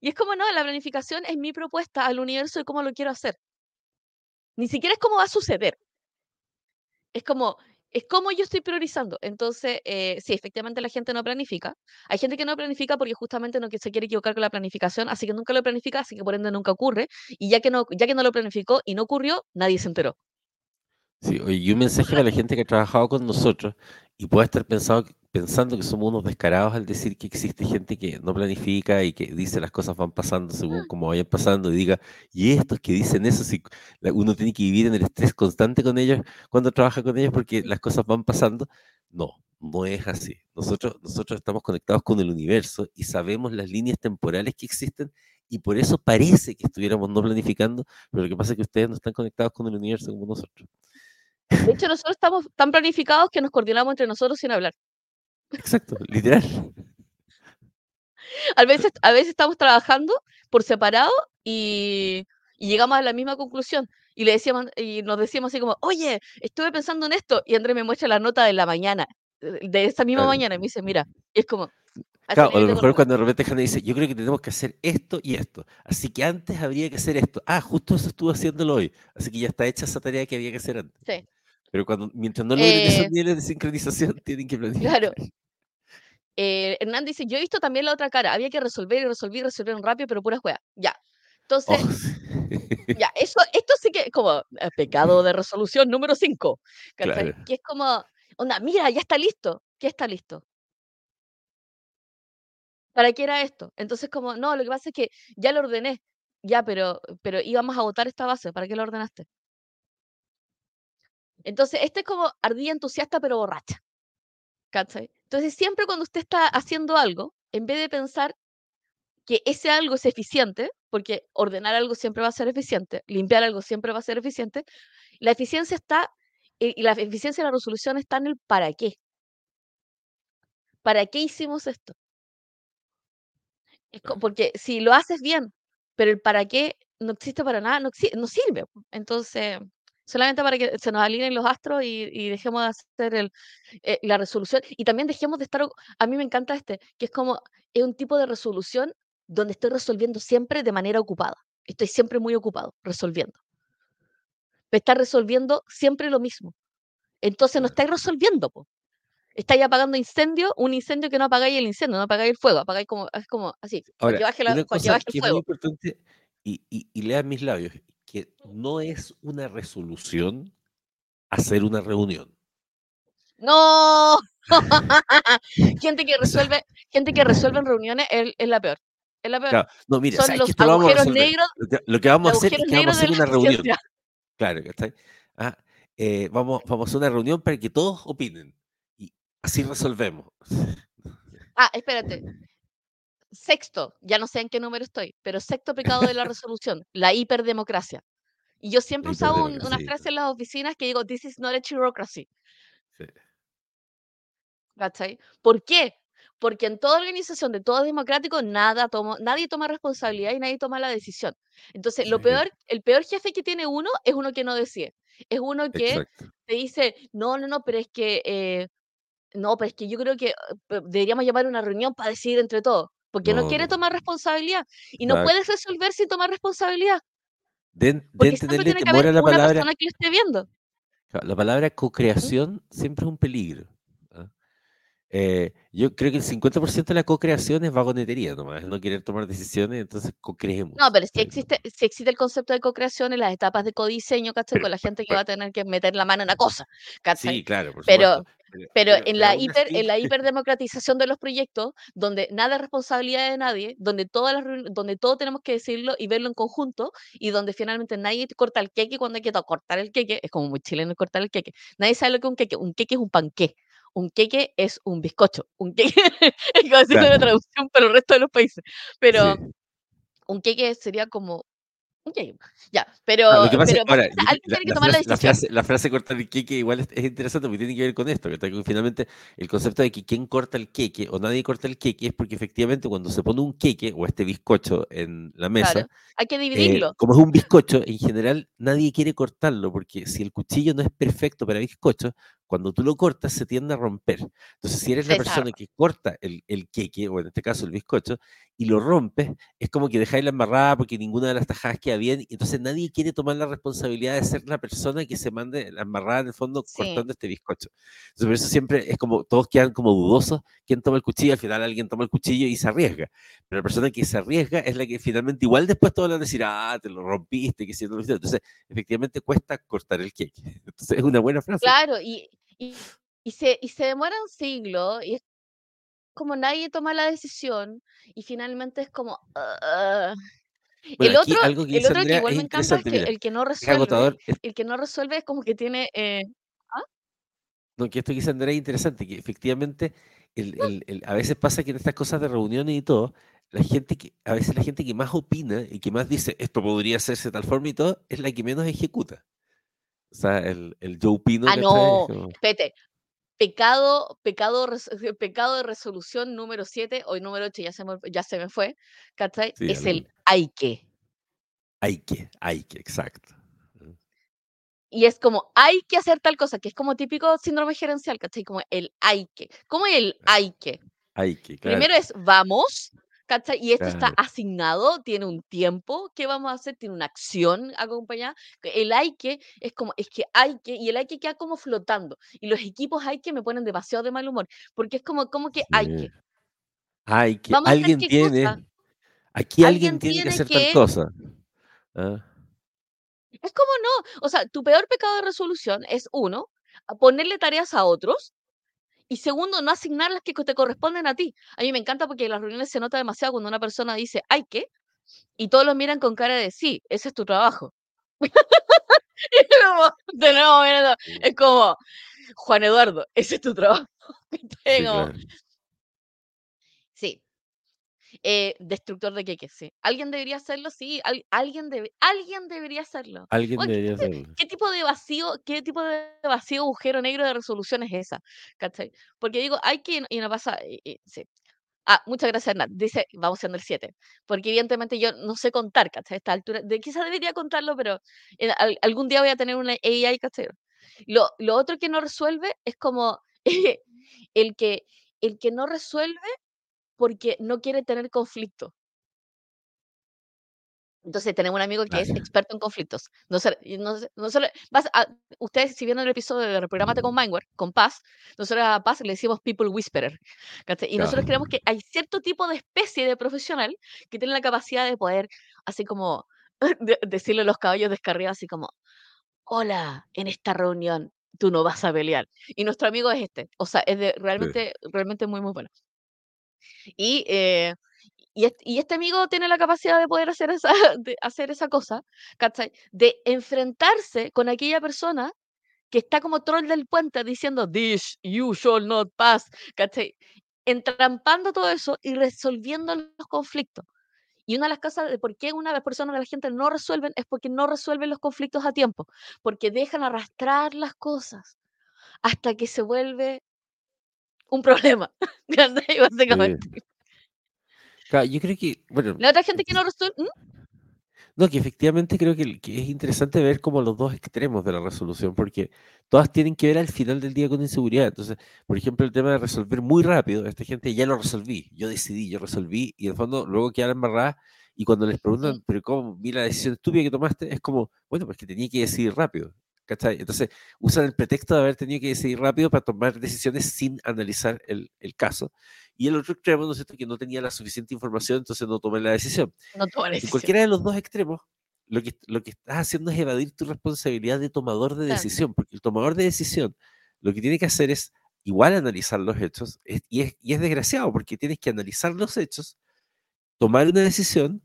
B: Y es como, no, la planificación es mi propuesta al universo de cómo lo quiero hacer. Ni siquiera es cómo va a suceder. Es como, es como yo estoy priorizando. Entonces, eh, sí, efectivamente la gente no planifica. Hay gente que no planifica porque justamente no se quiere equivocar con la planificación, así que nunca lo planifica, así que por ende nunca ocurre. Y ya que no, ya que no lo planificó y no ocurrió, nadie se enteró.
A: Sí, y un mensaje para la gente que ha trabajado con nosotros y puede estar pensado, pensando que somos unos descarados al decir que existe gente que no planifica y que dice las cosas van pasando según ah. como vayan pasando y diga, y estos que dicen eso, si uno tiene que vivir en el estrés constante con ellos cuando trabaja con ellos porque las cosas van pasando. No, no es así. Nosotros, nosotros estamos conectados con el universo y sabemos las líneas temporales que existen y por eso parece que estuviéramos no planificando, pero lo que pasa es que ustedes no están conectados con el universo como nosotros.
B: De hecho, nosotros estamos tan planificados que nos coordinamos entre nosotros sin hablar.
A: Exacto, literal.
B: A veces, a veces estamos trabajando por separado y, llegamos a la misma conclusión. y le decíamos, y nos decíamos así como, oye, estuve pensando en esto, y Andrés me muestra la nota de la mañana, de esa misma mañana, y me dice, mira, y es como...
A: Claro, a lo mejor cuando de repente Hanna dice, yo creo que tenemos que hacer esto y esto, así que antes habría que hacer esto. Ah, justo eso estuvo haciéndolo hoy, así que ya está hecha esa tarea que había que hacer antes.
B: Sí.
A: Pero cuando, mientras no logren esos eh, niveles de sincronización, [laughs] tienen que planificar.
B: Claro. Eh, Hernán dice, yo he visto también la otra cara, había que resolver y resolver y resolver rápido, pero puras juegas. Ya. Entonces, oh, ya, eso, esto sí que es como eh, pecado de [laughs] resolución número 5. Que es como, onda, mira, ya está listo. ¿Qué está listo? ¿Para qué era esto? Entonces, como, no, lo que pasa es que ya lo ordené. Ya, pero, pero íbamos a votar esta base. ¿Para qué lo ordenaste? Entonces, este es como ardilla entusiasta pero borracha. ¿Cachai? Entonces, siempre cuando usted está haciendo algo, en vez de pensar que ese algo es eficiente, porque ordenar algo siempre va a ser eficiente, limpiar algo siempre va a ser eficiente, la eficiencia está, eh, y la eficiencia de la resolución está en el para qué. ¿Para qué hicimos esto? porque si lo haces bien, pero el para qué no existe para nada, no, no sirve. Entonces, solamente para que se nos alineen los astros y, dejemos de hacer el, eh, la resolución. Y también dejemos de estar, a mí me encanta este, que es como, es un tipo de resolución donde estoy resolviendo siempre de manera ocupada. Estoy siempre muy ocupado, resolviendo. Me está resolviendo siempre lo mismo. Entonces no estáis resolviendo, po. estáis apagando incendio, un incendio que no apagáis el incendio, no apagáis el fuego, apagáis como, es como así.
A: Ahora, baje la, una cosa que es muy importante, y, y, y lea mis labios, que no es una resolución hacer una reunión.
B: No, [laughs] [laughs] gente que resuelve, gente que resuelve en reuniones es, la peor. Es la peor.
A: No, mire, Son los agujeros negros. Lo que, vamos a hacer es que vamos a hacer una reunión. Claro, está. Ah, eh, vamos, vamos a hacer una reunión para que todos opinen. Y así resolvemos.
B: Ah, espérate sexto, ya no sé en qué número estoy, pero sexto pecado de la [laughs] resolución, la hiperdemocracia. Y yo siempre he usado una frase en las oficinas que digo, this is not a bureaucracy. Sí. ¿Cachai? ¿Por qué? Porque en toda organización de todo democrático nada nadie toma responsabilidad y nadie toma la decisión. Entonces, lo peor, el peor jefe que tiene uno es uno que no decide. Es uno que te dice, no, no, no, pero es que, eh, no, pero es que yo creo que eh, deberíamos llamar una reunión para decidir entre todos porque no, quiere tomar responsabilidad y no puedes resolver sin tomar responsabilidad.
A: De, porque tiene que haber la una palabra, persona
B: que lo esté viendo.
A: La palabra co-creación siempre es un peligro. Eh, yo creo que el 50% de la co-creación es vagonetería nomás, no querer tomar decisiones, entonces co-creemos.
B: No, pero si existe, si existe el concepto de co-creación en las etapas de codiseño, ¿cachai? Con la gente que va a tener que meter la mano en la cosa, ¿cachai?
A: Sí, claro, por
B: pero, pero en la, hiper, en la hiperdemocratización de los proyectos, donde nada es responsabilidad de nadie, donde, todas las, donde todo tenemos que decirlo y verlo en conjunto, y donde finalmente nadie corta el queque cuando hay que cortar el queque, es como muy chileno cortar el queque. Nadie sabe lo que es un queque. Un queque es un panqué un queque es un bizcocho. Un queque [laughs] es como decir una traducción para el resto de los países. Pero un queque sería como Ok, ya, pero,
A: lo que pasa, ahora, la, frase, la, frase, cortar el queque igual es, interesante porque tiene que ver con esto, que finalmente el concepto de que quien corta el queque o nadie corta el queque es porque efectivamente cuando se pone un queque o este bizcocho en la mesa,
B: hay que dividirlo.
A: Eh, como es un bizcocho, en general nadie quiere cortarlo porque si el cuchillo no es perfecto para bizcocho, cuando tú lo cortas se tiende a romper. Entonces, si eres la persona que corta el, el, queque, o en este caso el bizcocho, y lo rompes, es como que dejáis la embarrada porque ninguna de las tajadas queda bien, y entonces nadie quiere tomar la responsabilidad de ser la persona que se mande la embarrada en el fondo cortando este bizcocho. Entonces, por eso siempre es como, todos quedan como dudosos, quién toma el cuchillo, al final alguien toma el cuchillo y se arriesga. Pero la persona que se arriesga es la que finalmente igual después todos van a decir, ah, te lo rompiste, que si no lo. Entonces, efectivamente cuesta cortar el queque. [laughs] Entonces, es una buena frase.
B: Claro, y, y, se, y se demora un siglo y es como nadie toma la decisión y finalmente es como... el otro, el otro que igual me encanta es que el que no resuelve, el que no resuelve es como que tiene... Eh, ¿ah?
A: No, que esto que dice Andrea es interesante, que efectivamente el, el, el, a veces pasa que en estas cosas de reuniones y todo, la gente que, a veces la gente que más opina y que más dice esto podría hacerse de tal forma y todo, es la que menos ejecuta. O sea, el, el Joe Pino.
B: Ah, no, espérate. Pecado, pecado, pecado de resolución número 7, hoy número 8 ya se me, ya se me fue, ¿cachai? es el hay que.
A: Hay que, hay que, exacto.
B: y es como, hay que hacer tal cosa, que es como típico síndrome gerencial, ¿cachai? Como el hay que. ¿Cómo el hay que?
A: Hay que, claro.
B: Primero es vamos, ¿cachai? Y esto está asignado, tiene un tiempo que vamos a hacer, tiene una acción acompañada. El hay que es como, es que hay que, y el hay que queda como flotando. Y los equipos hay que me ponen demasiado de mal humor, porque es como, como que hay que.
A: Hay que,
B: Vamos
A: alguien
B: qué
A: tiene,
B: cosa.
A: aquí alguien
B: Alguien
A: tiene que hacer tal cosa. Ah,
B: es como no, o sea, tu peor pecado de resolución es uno, a ponerle tareas a otros, y segundo, no asignar las que te corresponden a ti. A mí me encanta porque en las reuniones se nota demasiado cuando una persona dice hay que, y todos lo miran con cara de sí, ese es tu trabajo. [laughs] Y es como, de nuevo, es como, Juan Eduardo, ese es tu trabajo. [laughs]
A: sí, claro.
B: Eh, destructor de queques, sí. ¿Alguien debería hacerlo? Sí, al- alguien, debe, alguien debería hacerlo.
A: Alguien
B: Oye, ¿qué,
A: debería
B: de-
A: hacerlo.
B: qué tipo de vacío, qué tipo de vacío, agujero negro de resolución es esa? ¿Cachai? Porque digo, hay que, y no pasa, y- y- sí. Ah, muchas gracias, Nat. Dice, vamos siendo el 7. Porque evidentemente yo no sé contar, ¿cachai? A esta altura, de, quizás debería contarlo, pero en al- algún día voy a tener una AI, ¿cachai? Lo, lo otro que no resuelve es como [laughs] el que, el que no resuelve porque no quiere tener conflicto. Entonces tenemos un amigo que es
A: Claro.
B: experto en conflictos. No se- no se- no solo- vas a- ustedes, si vieron el episodio de Reprogramate con Mindware, con Paz, nosotros a Paz le decimos People Whisperer. ¿cachai? Y nosotros
A: Ya.
B: creemos que hay cierto tipo de especie de profesional que tiene la capacidad de poder, así como, [laughs] de- decirle a los caballos descarriados, así como, hola, en esta reunión tú no vas a pelear. Y nuestro amigo es este. O sea, es de,
A: Sí.
B: realmente, realmente muy, muy bueno. Y, eh, y, est- y este amigo tiene la capacidad de poder hacer esa, [laughs] de hacer esa cosa. De enfrentarse con aquella persona que está como troll del puente diciendo, this you shall not pass, ¿cachai? Entrampando todo eso y resolviendo los conflictos. Y una de las cosas de por qué una personas de la gente no resuelven es porque no resuelven los conflictos a tiempo, porque dejan arrastrar las cosas hasta que se vuelve un problema. [laughs]
A: Sí.
B: Básicamente.
A: Claro, yo creo que, bueno,
B: La otra gente que no resuelve, ¿Mm?
A: no, que efectivamente creo que, es interesante ver como los dos extremos de la resolución, porque todas tienen que ver al final del día con inseguridad. Entonces, por ejemplo, el tema de resolver muy rápido, esta gente ya lo resolví, yo decidí, yo resolví, y en el fondo luego quedan embarradas, y cuando les preguntan, pero ¿cómo vi la decisión estúpida que tomaste? Es como, bueno, pues que tenía que decidir rápido. ¿Cachai? Entonces, usan el pretexto de haber tenido que decidir rápido para tomar decisiones sin analizar el, el caso. Y el otro extremo, ¿no es cierto?, que no tenía la suficiente información, entonces no tomé la decisión.
B: No toma
A: En
B: decisión.
A: cualquiera de los dos extremos, lo que, lo que estás haciendo es evadir tu responsabilidad de tomador de
B: Claro.
A: decisión, porque el tomador de decisión lo que tiene que hacer es igual analizar los hechos, es- y, es, y es desgraciado, porque tienes que analizar los hechos, tomar una decisión,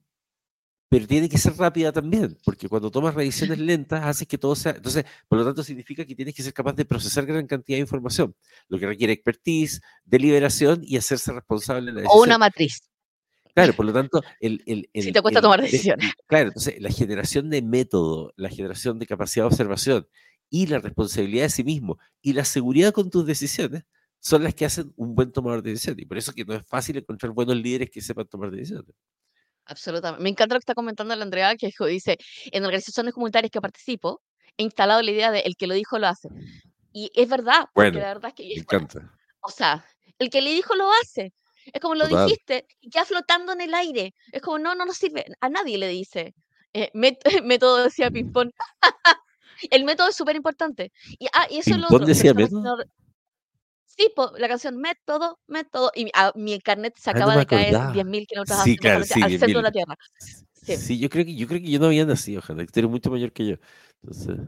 A: pero tiene que ser rápida también, porque cuando tomas revisiones [laughs] lentas haces que todo sea... Entonces, por lo tanto, significa que tienes que ser capaz de procesar gran cantidad de información, lo que requiere expertise, deliberación y hacerse responsable de la
B: O
A: decisión.
B: una matriz.
A: Claro, por lo tanto, el, el, [laughs]
B: Si te cuesta
A: el
B: tomar
A: de-
B: decisiones.
A: claro, entonces la generación de método, la generación de capacidad de observación y la responsabilidad de sí mismo y la seguridad con tus decisiones son las que hacen un buen tomador de decisiones. Y por eso que no es fácil encontrar buenos líderes que sepan tomar decisiones.
B: Absolutamente. Me encanta lo que está comentando la Andrea, que dice, en organizaciones comunitarias que participo, he instalado la idea de el que lo dijo lo hace. Y es verdad, porque
A: Bueno,
B: la verdad es que,
A: me
B: es
A: encanta.
B: o sea, el que le dijo lo hace. Es como lo
A: Total.
B: dijiste, y queda flotando en el aire. Es como, no, no nos sirve. A nadie le dice. Eh, [laughs] método decía Pimpón. [laughs] el método es súper importante. Y, ah, y eso es lo
A: ¿Pimpón
B: otro.
A: decía método?
B: no- Sí, po, la canción Método, Método. Y mi, ah, mi carnet se
A: Ah, no
B: acaba
A: me
B: de caer
A: acordaba.
B: 10.000 kilómetros
A: Sí, claro, sí,
B: al centro de
A: 10.000.
B: la Tierra. Sí.
A: Sí, yo creo que yo creo que yo no había nacido, ojalá, que tú eres mucho mayor que yo. Entonces,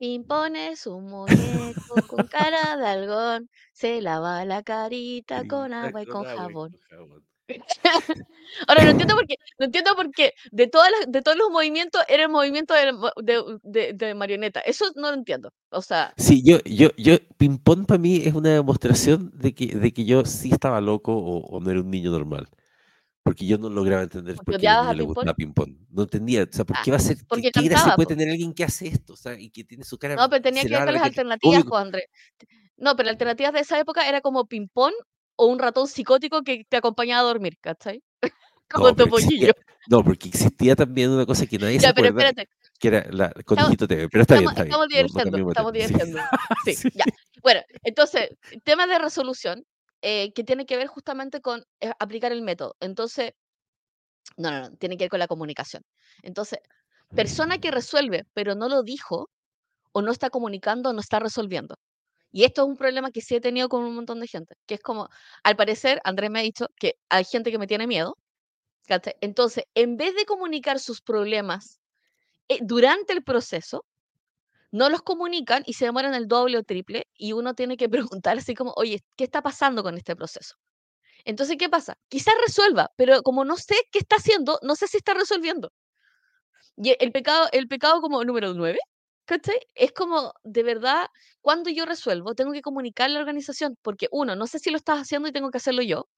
B: Impones [laughs] un muñeco con cara de algón, se lava la carita con [laughs] agua y con
A: agua y
B: jabón.
A: con jabón. [laughs]
B: Ahora no entiendo por qué, no entiendo por qué de todas las, de todos los movimientos era el movimiento de, mo- de, de- de marioneta. Eso no lo entiendo. O sea,
A: Sí, yo, yo, yo, ping-pong para mí es una demostración de que, de que yo sí estaba loco o, o no era un niño normal. Porque yo no lograba entender
B: porque
A: por qué a
B: Pimpón.
A: gustaba ping-pong. No entendía, o sea, ¿por
B: Ah,
A: qué va a ser,
B: porque
A: qué gracia puede tener alguien que hace esto? O sea, y que tiene su cara,
B: No, pero tenía
A: se
B: que ver con
A: la
B: las alternativas,
A: Obvio,
B: pues, André. No, pero las alternativas de esa época era como ping-pong o un ratón psicótico que te acompañaba a dormir, ¿cachai? [laughs] Como
A: no, existía,
B: Topollillo.
A: no, porque existía también una cosa que nadie se
B: Ya, pero
A: acuerda.
B: espérate.
A: que era la con Hijito TV, pero está
B: estamos,
A: bien, está
B: estamos
A: bien. no- no
B: divirtiendo,
A: cambiemos de
B: estamos
A: sí.
B: divirtiendo. [laughs] Sí,
A: Sí.
B: ya. Bueno, entonces, tema de resolución, eh, que tiene que ver justamente con eh, aplicar el método. Entonces, no, no, no, tiene que ver con la comunicación. Entonces, persona que resuelve, pero no lo dijo, o no está comunicando, no está resolviendo. Y esto es un problema que sí he tenido con un montón de gente, que es como, al parecer, Andrés me ha dicho que hay gente que me tiene miedo. Entonces, en vez de comunicar sus problemas eh, durante el proceso, no los comunican y se demoran el doble o triple y uno tiene que [laughs] preguntar así como, oye, ¿qué está pasando con este proceso? Entonces, ¿qué pasa? Quizás resuelva, pero como no sé qué está haciendo, no sé si está resolviendo. Y el pecado, el pecado como número nueve, ¿cachai? Es como, de verdad, cuando yo resuelvo, tengo que comunicar a la organización, porque uno, no sé si lo estás haciendo y tengo que hacerlo yo.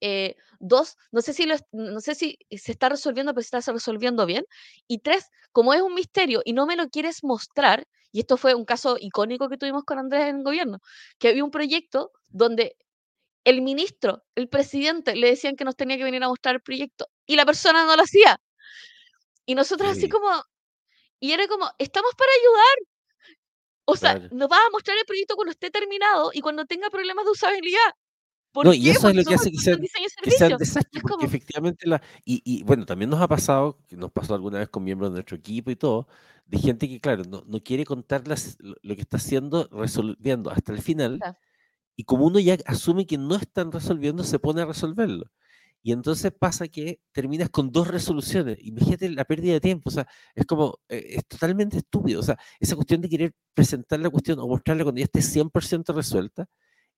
B: Eh, dos, no sé si lo, no sé si se está resolviendo, pero se está resolviendo bien. Y tres, como es un misterio y no me lo quieres mostrar, y esto fue un caso icónico que tuvimos con Andrés en el gobierno, que había un proyecto donde el ministro, el presidente, le decían que nos tenía que venir a mostrar el proyecto y la persona no lo hacía. Y nosotros así
A: Sí,
B: como, y era como, estamos para ayudar. O sea,
A: claro.
B: nos vas a mostrar el proyecto cuando esté terminado y cuando tenga problemas de usabilidad. ¿Por
A: No,
B: qué?
A: y eso es lo que hace que sean, que sean desastres,
B: Es
A: porque
B: como,
A: efectivamente la... Y, y bueno, también nos ha pasado, nos pasó alguna vez con miembros de nuestro equipo y todo, de gente que, claro, no, no quiere contar las- lo, que está haciendo, resolviendo hasta el final,
B: o sea,
A: y como uno ya asume que no están resolviendo, se pone a resolverlo. Y entonces pasa que terminas con dos resoluciones. Imagínate la pérdida de tiempo. O sea, es como, eh, es totalmente estúpido. O sea, esa cuestión de querer presentar la cuestión o mostrarla cuando ya esté 100% resuelta,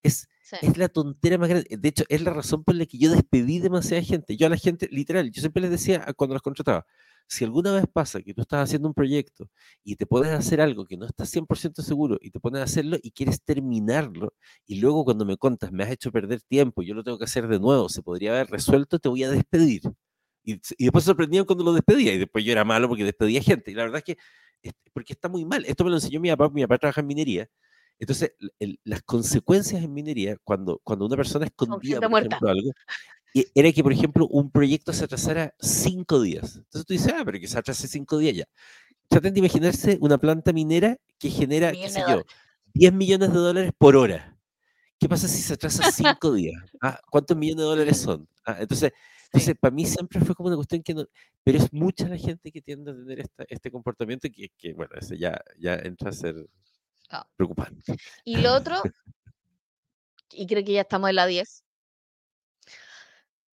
A: es,
B: sí,
A: es la tontera más grande. De hecho, es la razón por la que yo despedí demasiada gente. Yo a la gente, literal, yo siempre les decía cuando los contrataba, si alguna vez pasa que tú estás haciendo un proyecto y te pones a hacer algo que no estás 100% seguro y te pones a hacerlo y quieres terminarlo, y luego cuando me contas, me has hecho perder tiempo, yo lo tengo que hacer de nuevo, se podría haber resuelto, te voy a despedir. Y, y después sorprendían cuando lo despedía, y después yo era malo porque despedía gente. Y la verdad es que, porque está muy mal. Esto me lo enseñó mi papá, mi papá trabaja en minería. Entonces, el- las consecuencias en minería, cuando, cuando una persona
B: son
A: escondía, por ejemplo, algo, y era que, por ejemplo, un proyecto se atrasara cinco días. Entonces tú dices, ah, pero que se atrase cinco días ya. Traten de imaginarse una planta minera que genera, qué sé yo,
B: dólares.
A: 10 millones de dólares por hora. ¿Qué pasa si se atrasa [laughs] cinco días? Ah, ¿Cuántos millones de dólares son? Ah, entonces, entonces, para mí siempre fue como una cuestión que no... Pero es mucha la gente que tiende a tener esta- este comportamiento que, que, bueno, ese ya, ya entra a ser
B: ah.
A: preocupante.
B: Y lo otro, y creo que ya estamos en la 10,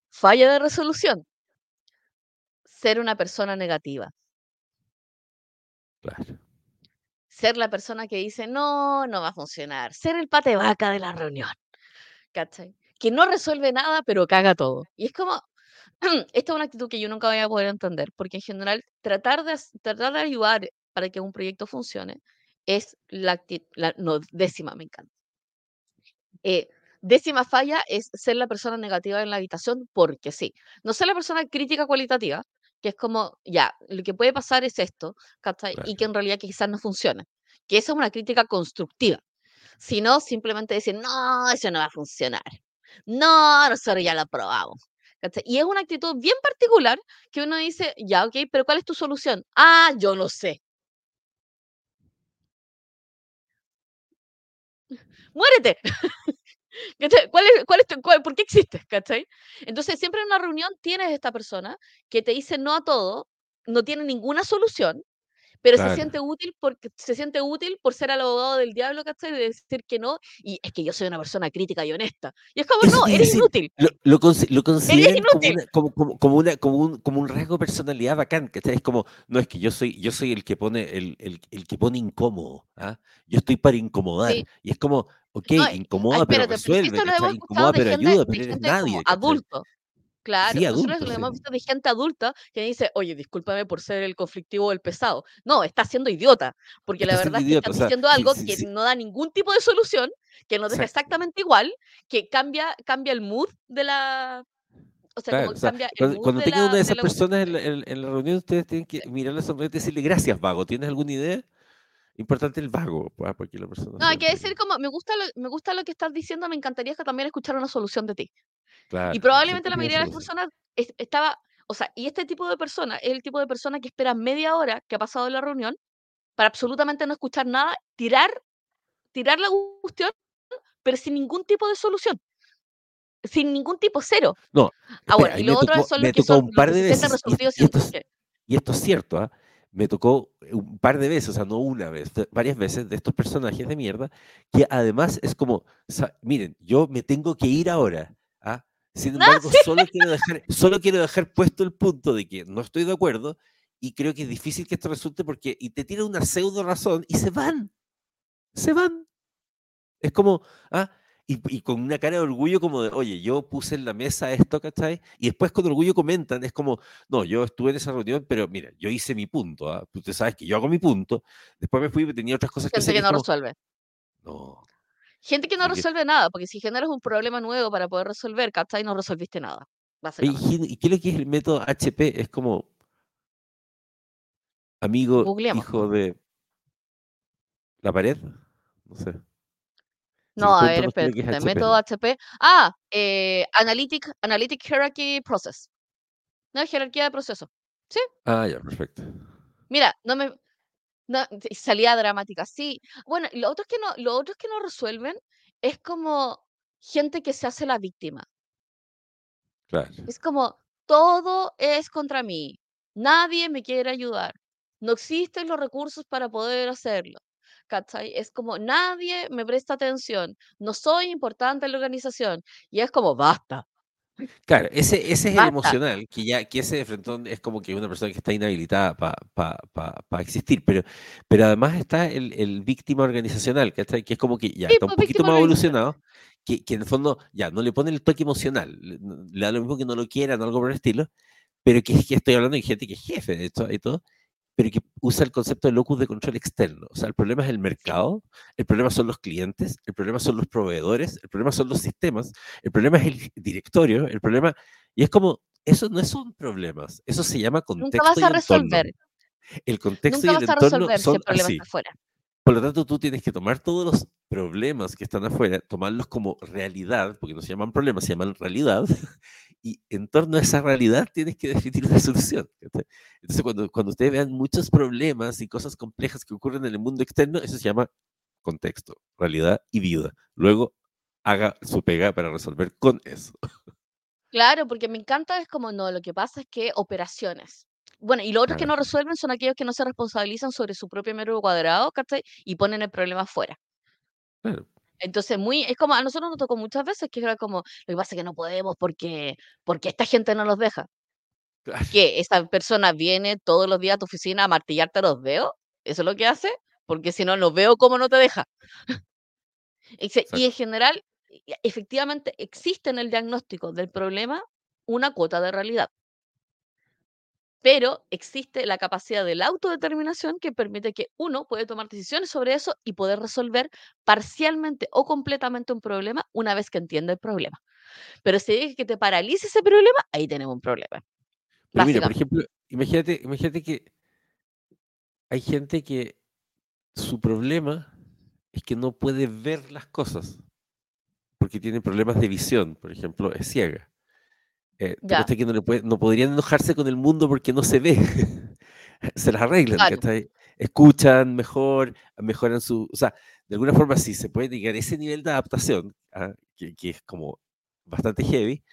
B: falla de resolución. Ser una persona negativa.
A: Claro.
B: Ser la persona que dice, no, no va a funcionar. Ser el pate vaca de la reunión. ¿Cachai? Que no resuelve nada, pero caga todo. Y es como, [clears throat] esta es una actitud que yo nunca voy a poder entender, porque en general tratar de, tratar de ayudar para que un proyecto funcione es la, no, décima, me encanta. Eh, décima falla es ser la persona negativa en la habitación, porque sí. No ser la persona crítica cualitativa, que es como, ya, lo que puede pasar es esto, ¿cachai? Y que
A: Claro.
B: en realidad quizás no funciona. Que esa es una crítica constructiva. Si no, simplemente decir, no, eso no va a funcionar. No, nosotros ya lo probamos. ¿cachai? Y es una actitud bien particular que uno dice, ya, ok, pero ¿cuál es tu solución? Ah, yo no sé. Muérete. [laughs] ¿Cuál es, cuál es tu- cuál- ¿Por qué existes? ¿Cachai? Entonces, siempre en una reunión tienes esta persona que te dice no a todo, no tiene ninguna solución, pero se
A: Claro.
B: siente útil porque se siente útil por ser el abogado del diablo, ¿cachai? De decir que no, y es que yo soy una persona crítica y honesta. Y es como,
A: Eso
B: no, eres
A: decir,
B: inútil,
A: lo, lo, consi- lo [laughs] consideran como, como, como, una, como, un, como un rasgo de personalidad bacán, ¿cachai? Es como, no es que yo soy, yo soy el que pone, el, el, el que pone incómodo, ¿ah? Yo estoy para incomodar.
B: Sí.
A: Y es como, ok,
B: No,
A: incomoda, pero
B: espérate, pero
A: resuelve,
B: escuchado
A: Incomoda, pero ayuda, pero eres nadie,
B: adulto. Claro,
A: Sí,
B: nosotros
A: adulto,
B: lo hemos visto de gente adulta que dice, oye, discúlpame por ser el conflictivo o el pesado. No, estás siendo idiota, porque la
A: Estás
B: verdad es que
A: idiota,
B: estás
A: o sea,
B: diciendo algo
A: sí,
B: que
A: sí,
B: no da ningún tipo de solución, que nos deja
A: exacto.
B: exactamente igual, que cambia, cambia el mood de la, o sea,
A: Claro,
B: como
A: o sea,
B: cambia el mood
A: cuando
B: de
A: tengan una
B: la,
A: de
B: de
A: esas
B: la
A: personas en la, en- en la reunión, ustedes tienen que
B: Sí.
A: mirarle sonreír y decirle, gracias, vago, ¿tienes alguna idea? Importante el vago, ah, porque la persona
B: No, hay que decir como, me gusta, lo, me gusta lo que estás diciendo, me encantaría que también escuchar una solución de ti. Y
A: Claro,
B: probablemente
A: siempre
B: la mayoría de las personas es- estaba, O sea, y este tipo de persona es el tipo de persona que espera media hora que ha pasado la reunión para absolutamente no escuchar nada, tirar, tirar la cuestión, pero sin ningún tipo de solución. Sin ningún tipo, cero.
A: No,
B: Ahora,
A: ahí
B: y lo otro
A: tocó,
B: son los que son
A: un par de veces, y, y esto, y esto es cierto, ¿ah? me tocó un par de veces, o sea, no una vez, varias veces de estos personajes de mierda, que además es como, miren, yo me tengo que ir ahora, ¿ah? Sin [laughs]
B: ¡Ah,
A: embargo,
B: sí!
A: solo quiero, dejar, solo quiero dejar puesto el punto de que no estoy de acuerdo y creo que es difícil que esto resulte porque, y te tiran una pseudo razón y se van, se van. Es como, ah, y, y con una cara de orgullo como de, oye, yo puse en la mesa esto, ¿cachai? Y después con orgullo comentan, es como, no, yo estuve en esa reunión, pero mira, yo hice mi punto, ¿ah? Tú te sabes que yo hago mi punto, después me fui y tenía otras cosas que hacer
B: que no
A: como,
B: resuelve.
A: no,
B: Gente que no resuelve nada, porque si generas un problema nuevo para poder resolver, ¿cachai? No resolviste nada.
A: ¿y ¿y qué es lo que es el método HP? Es como amigo, hijo de la pared, no sé.
B: No, a ver,
A: qué es. HP.
B: Método HP. Ah, eh, Analytic, Analytic Hierarchy Process. No, jerarquía de proceso. Sí,
A: Ah, ya, perfecto.
B: mira, no me. No, salida dramática, sí. Bueno, lo otro es que no, lo otro es que no resuelven es como gente que se hace la víctima.
A: Claro.
B: Es como, todo es contra mí. Nadie me quiere ayudar. No existen los recursos para poder hacerlo. ¿Cachai? Es como, nadie me presta atención. No soy importante en la organización. Y es como, basta,
A: Claro, ese, ese es el emocional, que ya que ese frentón es como que una persona que está inhabilitada para existir, pero, pero además está el, el víctima organizacional, ¿cachai? que es como que ya
B: Sí,
A: está un
B: pues
A: poquito
B: víctima
A: más evolucionado, que, que en el fondo ya no le pone el toque emocional, le, le da lo mismo que no lo quieran, algo por el estilo, pero que que estoy hablando de gente que es jefe de esto y todo, pero que usa el concepto de locus de control externo. O sea, el problema es el mercado, el problema son los clientes, el problema son los proveedores, el problema son los sistemas, el problema es el directorio, el problema... Y es como, eso no son problemas, eso se llama
B: nunca vas
A: contexto y
B: a
A: entorno.
B: resolver.
A: El contexto
B: Nunca
A: y el
B: vas a
A: entorno
B: resolver si
A: son
B: el problema
A: así.
B: está afuera.
A: Por lo tanto, tú tienes que tomar todos los problemas que están afuera, tomarlos como realidad, porque no se llaman problemas, se llaman realidad, [laughs] y en torno a esa realidad tienes que definir una solución. Entonces, cuando, cuando ustedes vean muchos problemas y cosas complejas que ocurren en el mundo externo, eso se llama contexto, realidad y vida. Luego, haga su pega para resolver con eso.
B: Claro, porque me encanta, es como, no, lo que pasa es que operaciones. Bueno, y los otros que
A: Claro,
B: no resuelven son aquellos que no se responsabilizan sobre su propio metro cuadrado, ¿cachai? Y ponen el problema afuera.
A: claro.
B: Entonces, muy, es como, a nosotros nos tocó muchas veces que era como, lo que pasa es que no podemos porque, porque esta gente no nos deja.
A: claro,
B: Que esa persona viene todos los días a tu oficina a martillarte los dedos, eso es lo que hace, porque si no, no veo cómo no te deja. [laughs] Y en general, y- efectivamente, existe en el diagnóstico del problema una cuota de realidad. Pero existe la capacidad de la autodeterminación que permite que uno puede tomar decisiones sobre eso y poder resolver parcialmente o completamente un problema una vez que entiende el problema. Pero si deja que te paralice ese problema, ahí tenemos un problema,
A: Pero mira, por ejemplo, imagínate, imagínate que hay gente que su problema es que no puede ver las cosas porque tiene problemas de visión, por ejemplo, es ciega. Eh, ¿tú
B: Ya,
A: cachai que no, le puede- no podrían enojarse con el mundo porque no se ve? [laughs] se las arreglan. Escuchan mejor, mejoran su... O sea, de alguna forma sí se puede llegar a ese nivel de adaptación, ah, que, que es como bastante heavy,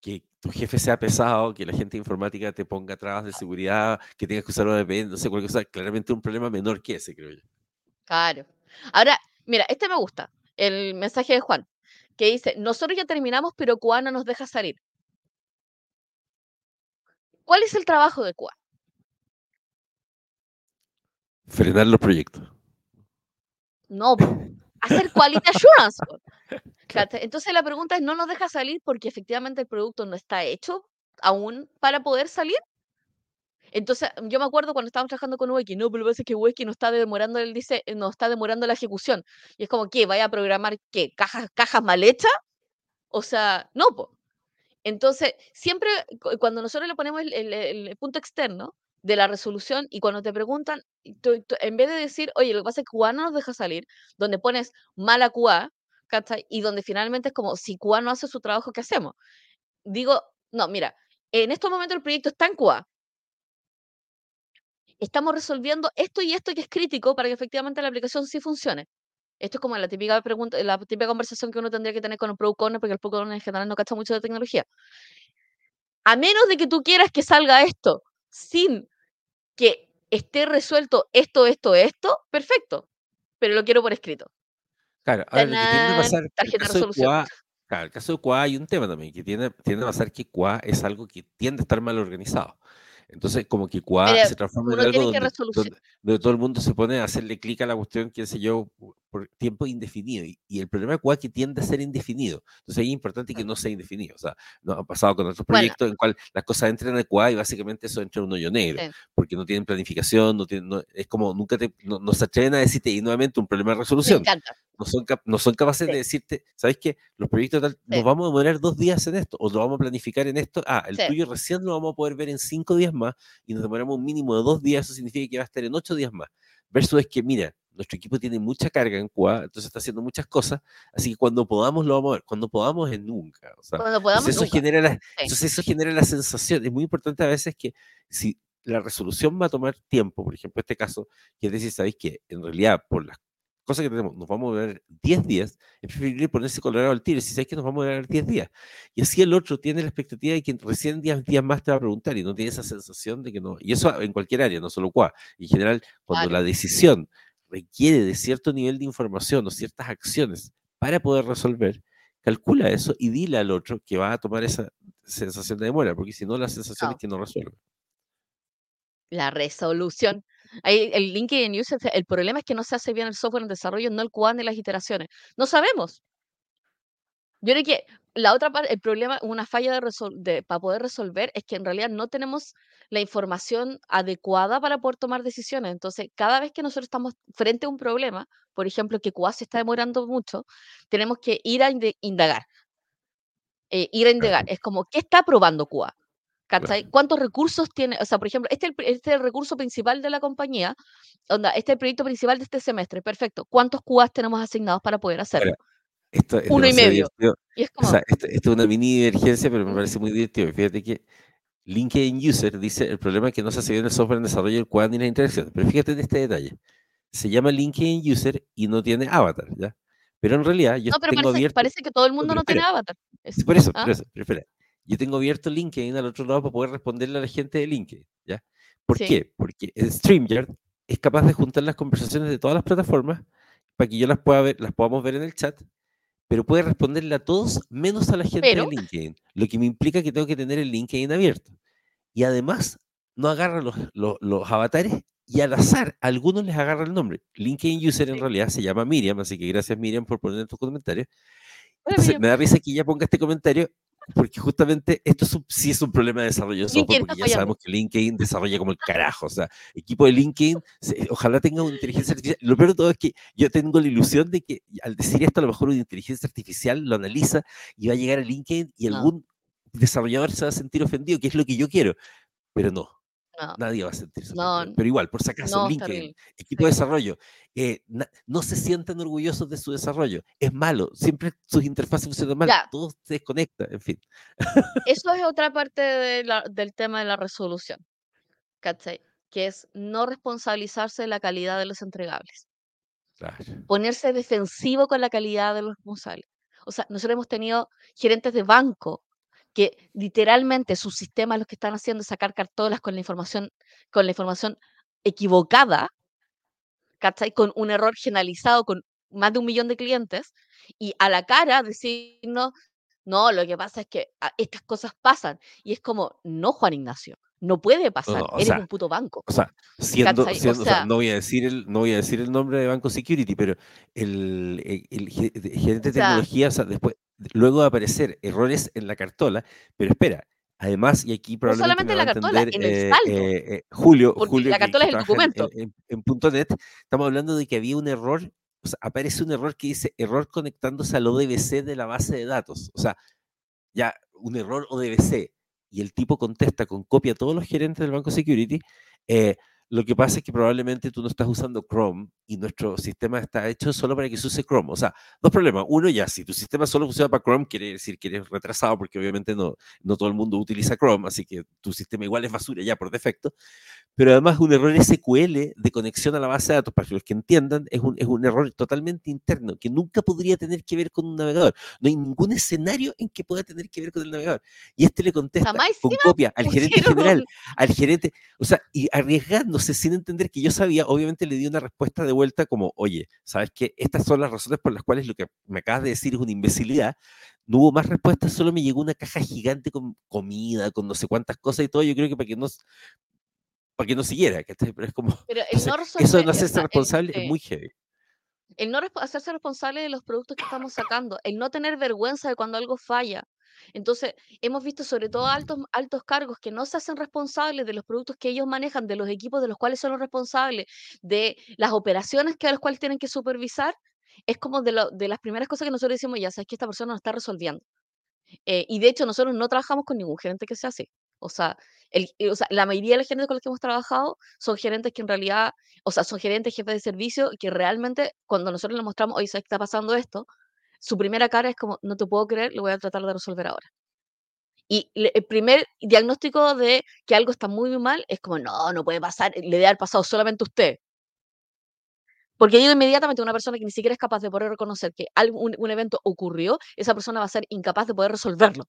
A: que tu jefe sea pesado, que la gente informática te ponga trabas de seguridad, que tengas que usar VPN, no sé, cualquier cosa, claramente un problema menor que ese, creo yo.
B: claro. Ahora, mira, este me gusta, el mensaje de Juan, que dice, nosotros ya terminamos, pero Cuba no nos deja salir. ¿Cuál es el trabajo de Cuba?
A: Frenar los proyectos.
B: No, hacer quality assurance. [laughs] Entonces la pregunta es, ¿no nos deja salir porque efectivamente el producto no está hecho aún para poder salir? Entonces, yo me acuerdo cuando estábamos trabajando con Weki, no, pero lo que pasa es que no está demorando el dice, no está demorando la ejecución. Y es como, ¿qué? ¿Vaya a programar qué? ¿Cajas, cajas mal hechas? O sea, no, po. Entonces, siempre cu- cuando nosotros le ponemos el, punto externo de la resolución y cuando te preguntan, en vez de decir, oye, lo que pasa es que QA no nos deja salir, donde pones mala QA, ¿cachai? Y donde finalmente es como, si QA no hace su trabajo, ¿qué hacemos? Digo, no, mira, en estos momentos el proyecto está en QA. Estamos resolviendo esto y esto que es crítico para que efectivamente la aplicación sí funcione. Esto es como la típica pregunta, la típica conversación que uno tendría que tener con un product owner, porque el product owner en general no cacha mucho de tecnología. A menos de que tú quieras que salga esto sin que esté resuelto esto, esto, esto, perfecto. Pero lo quiero por escrito.
A: Claro, ahora lo que tiende a pasar, el caso, de QA, claro, el caso de QA hay un tema también, que tiende, tiende a pasar que QA es algo que tiende a estar mal organizado. Entonces, como que QA se transforma en algo donde, todo el mundo se pone a hacerle clic a la cuestión, qué sé yo, por tiempo indefinido. Y, el problema de QA es que tiende a ser indefinido. Entonces, es importante que no sea indefinido. O sea, no ha pasado con otros proyectos en cual las cosas entran en QA y básicamente eso entra en un hoyo negro, porque no tienen planificación, no tienen, es como nunca te, no, se atreven a decirte y nuevamente un problema de resolución. Me encanta no son, no son capaces de decirte, ¿sabes qué? Los proyectos tal, nos vamos a demorar dos días en esto, o lo vamos a planificar en esto. Ah, el tuyo recién lo vamos a poder ver en cinco días más y nos demoramos un mínimo de dos días, eso significa que va a estar en ocho días más. Versus es que, mira, nuestro equipo tiene mucha carga en QA, entonces está haciendo muchas cosas, así que cuando podamos lo vamos a ver, cuando podamos es nunca. O sea, cuando podamos eso Genera la, Entonces eso genera la sensación, es muy importante a veces que si la resolución va a tomar tiempo, por ejemplo, este caso, que es decir, ¿sabéis que en realidad por las cosa que tenemos, nos vamos a ver 10 días, es preferible ponerse colorado al tiro, si sabes que nos vamos a ver 10 días. Y así el otro tiene la expectativa de que recién 10 días más te va a preguntar y no tiene esa sensación de que no. Y eso en cualquier área, no solo QA. En general, cuando la decisión requiere de cierto nivel de información o ciertas acciones para poder resolver, calcula eso y dile al otro que va a tomar esa sensación de demora, porque si no, la sensación es que no resuelve.
B: La resolución. Ahí el LinkedIn User, el problema es que no se hace bien el software en desarrollo, no el QA ni las iteraciones. No sabemos. Yo creo que la otra parte, el problema, una falla de, para poder resolver es que en realidad no tenemos la información adecuada para poder tomar decisiones. Entonces, cada vez que nosotros estamos frente a un problema, por ejemplo, que QA se está demorando mucho, tenemos que ir a indagar. Eh, ir a indagar. Es como, ¿qué está probando QA? ¿Cuántos recursos tiene? O sea, por ejemplo, este, este, es el recurso principal de la compañía, onda, este es el proyecto principal de este semestre, perfecto. ¿Cuántos QAs tenemos asignados para poder hacerlo? Uno y medio.
A: o sea, esto, es una mini divergencia, pero me parece muy divertido. Fíjate que LinkedIn User dice, el problema es que no se hace bien el software en desarrollo del QA ni la interacción. Pero fíjate en este detalle. Se llama LinkedIn User y no tiene avatar, ¿ya? Pero en realidad yo
B: no, pero tengo parece, parece que todo el mundo no, tiene avatar.
A: por eso, ¿ah? por eso, pero espera yo tengo abierto LinkedIn al otro lado para poder responderle a la gente de LinkedIn, ¿ya? ¿Por qué? Porque StreamYard es capaz de juntar las conversaciones de todas las plataformas para que yo las pueda ver, las podamos ver en el chat, pero puede responderle a todos menos a la gente de LinkedIn, lo que me implica que tengo que tener el LinkedIn abierto. Y además, no agarra los, los, avatares y al azar, a algunos les agarra el nombre. LinkedIn User en realidad se llama Miriam, así que gracias Miriam por poner tus comentarios. Entonces, me da risa que ella ponga este comentario porque justamente esto sí es un problema de desarrollo de software, porque ya sabemos que LinkedIn desarrolla como el carajo, o sea, equipo de LinkedIn, ojalá tenga una inteligencia artificial. Lo peor de todo es que yo tengo la ilusión de que al decir esto, a lo mejor una inteligencia artificial lo analiza y va a llegar a LinkedIn y algún desarrollador se va a sentir ofendido, que es lo que yo quiero, pero no. Nadie va a sentirse. pero igual, por si acaso, LinkedIn, equipo de desarrollo, eh, no se sientan orgullosos de su desarrollo. Es malo, siempre sus interfaces funcionan mal, todo se desconecta, en fin.
B: Eso es otra parte del tema de la resolución, ¿cachai? Que es no responsabilizarse de la calidad de los entregables. Ponerse defensivo con la calidad de los responsables. O sea, nosotros hemos tenido gerentes de banco que literalmente sus sistemas lo que están haciendo es sacar cartolas con la información, con la información equivocada, ¿cachai? Con un error generalizado con más de un millón de clientes, y a la cara decirnos, no, lo que pasa es que ah, estas cosas pasan. Y es como, no, Juan Ignacio, no puede pasar, eres un puto banco.
A: O sea, siendo, no, voy a decir el, no voy a decir el nombre de Banco Security, pero el, el, gerente de tecnología, después, luego de aparecer errores en la cartola, pero espera, además, y aquí probablemente.
B: No solamente en la cartola, en el
A: eh, saldo. Eh, eh, Julio, Julio,
B: la cartola es el documento.
A: En, en, .NET, estamos hablando de que había un error, o sea, aparece un error que dice error conectándose al ODBC de la base de datos. O sea, ya, un error ODBC. Y el tipo contesta con copia a todos los gerentes del Banco Security. Lo que pasa es que probablemente tú no estás usando Chrome y nuestro sistema está hecho solo para que se use Chrome. O sea, dos problemas. Uno, ya, si tu sistema solo funciona para Chrome, quiere decir que eres retrasado porque obviamente no, no todo el mundo utiliza Chrome, así que tu sistema igual es basura ya por defecto. Pero además un error SQL de conexión a la base de datos, para los que entiendan, es un, es un error totalmente interno que nunca podría tener que ver con un navegador. No hay ningún escenario en que pueda tener que ver con el navegador. Y este le contesta con copia al gerente general, al gerente, o sea, y arriesgándose sin entender que yo sabía, obviamente le di una respuesta de vuelta como, oye, ¿sabes qué? Estas son las razones por las cuales lo que me acabas de decir es una imbecilidad. No hubo más respuestas, solo me llegó una caja gigante con comida, con no sé cuántas cosas y todo. Yo creo que para que no, para que no siguiera, Pero es como,
B: Pero [laughs]
A: eso de no hacerse responsable es muy heavy.
B: El no hacerse responsable de los productos que estamos sacando, el no tener vergüenza de cuando algo falla. Entonces, hemos visto sobre todo altos, altos cargos que no se hacen responsables de los productos que ellos manejan, de los equipos de los cuales son los responsables, de las operaciones que a los cuales tienen que supervisar. Es como de, de las primeras cosas que nosotros decimos, ya sabes que esta persona no está resolviendo. Eh, y de hecho, nosotros no trabajamos con ningún gerente que sea así. O sea, el, o sea, la mayoría de los gerentes con los que hemos trabajado son gerentes que en realidad, o sea, son gerentes, jefes de servicio, que realmente cuando nosotros les mostramos, oye, ¿sabes qué está pasando esto? Su primera cara es como, no te puedo creer, lo voy a tratar de resolver ahora. Y el primer diagnóstico de que algo está muy, mal es como, no, no puede pasar, le debe haber pasado solamente a usted. Porque yo inmediatamente una persona que ni siquiera es capaz de poder reconocer que algún, un evento ocurrió, esa persona va a ser incapaz de poder resolverlo.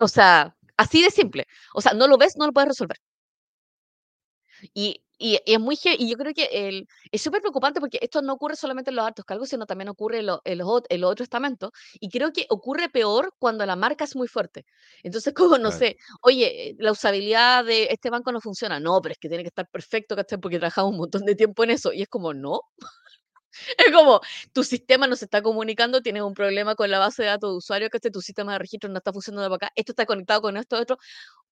B: O sea, así de simple. O sea, no lo ves, no lo puedes resolver. Y, y, es muy y yo creo que el, es súper preocupante porque esto no ocurre solamente en los altos cargos, sino también ocurre en, los, en otros estamentos. Y creo que ocurre peor cuando la marca es muy fuerte. Entonces, [laughs] como no sé, oye, la usabilidad de este banco no funciona. No, pero es que tiene que estar perfecto, ¿cachai? Porque trabajamos un montón de tiempo en eso. Y es como, no. [laughs] Es como, tu sistema no se está comunicando, tienes un problema con la base de datos de usuario, que este, tu sistema de registro no está funcionando para acá, esto está conectado con esto, otro.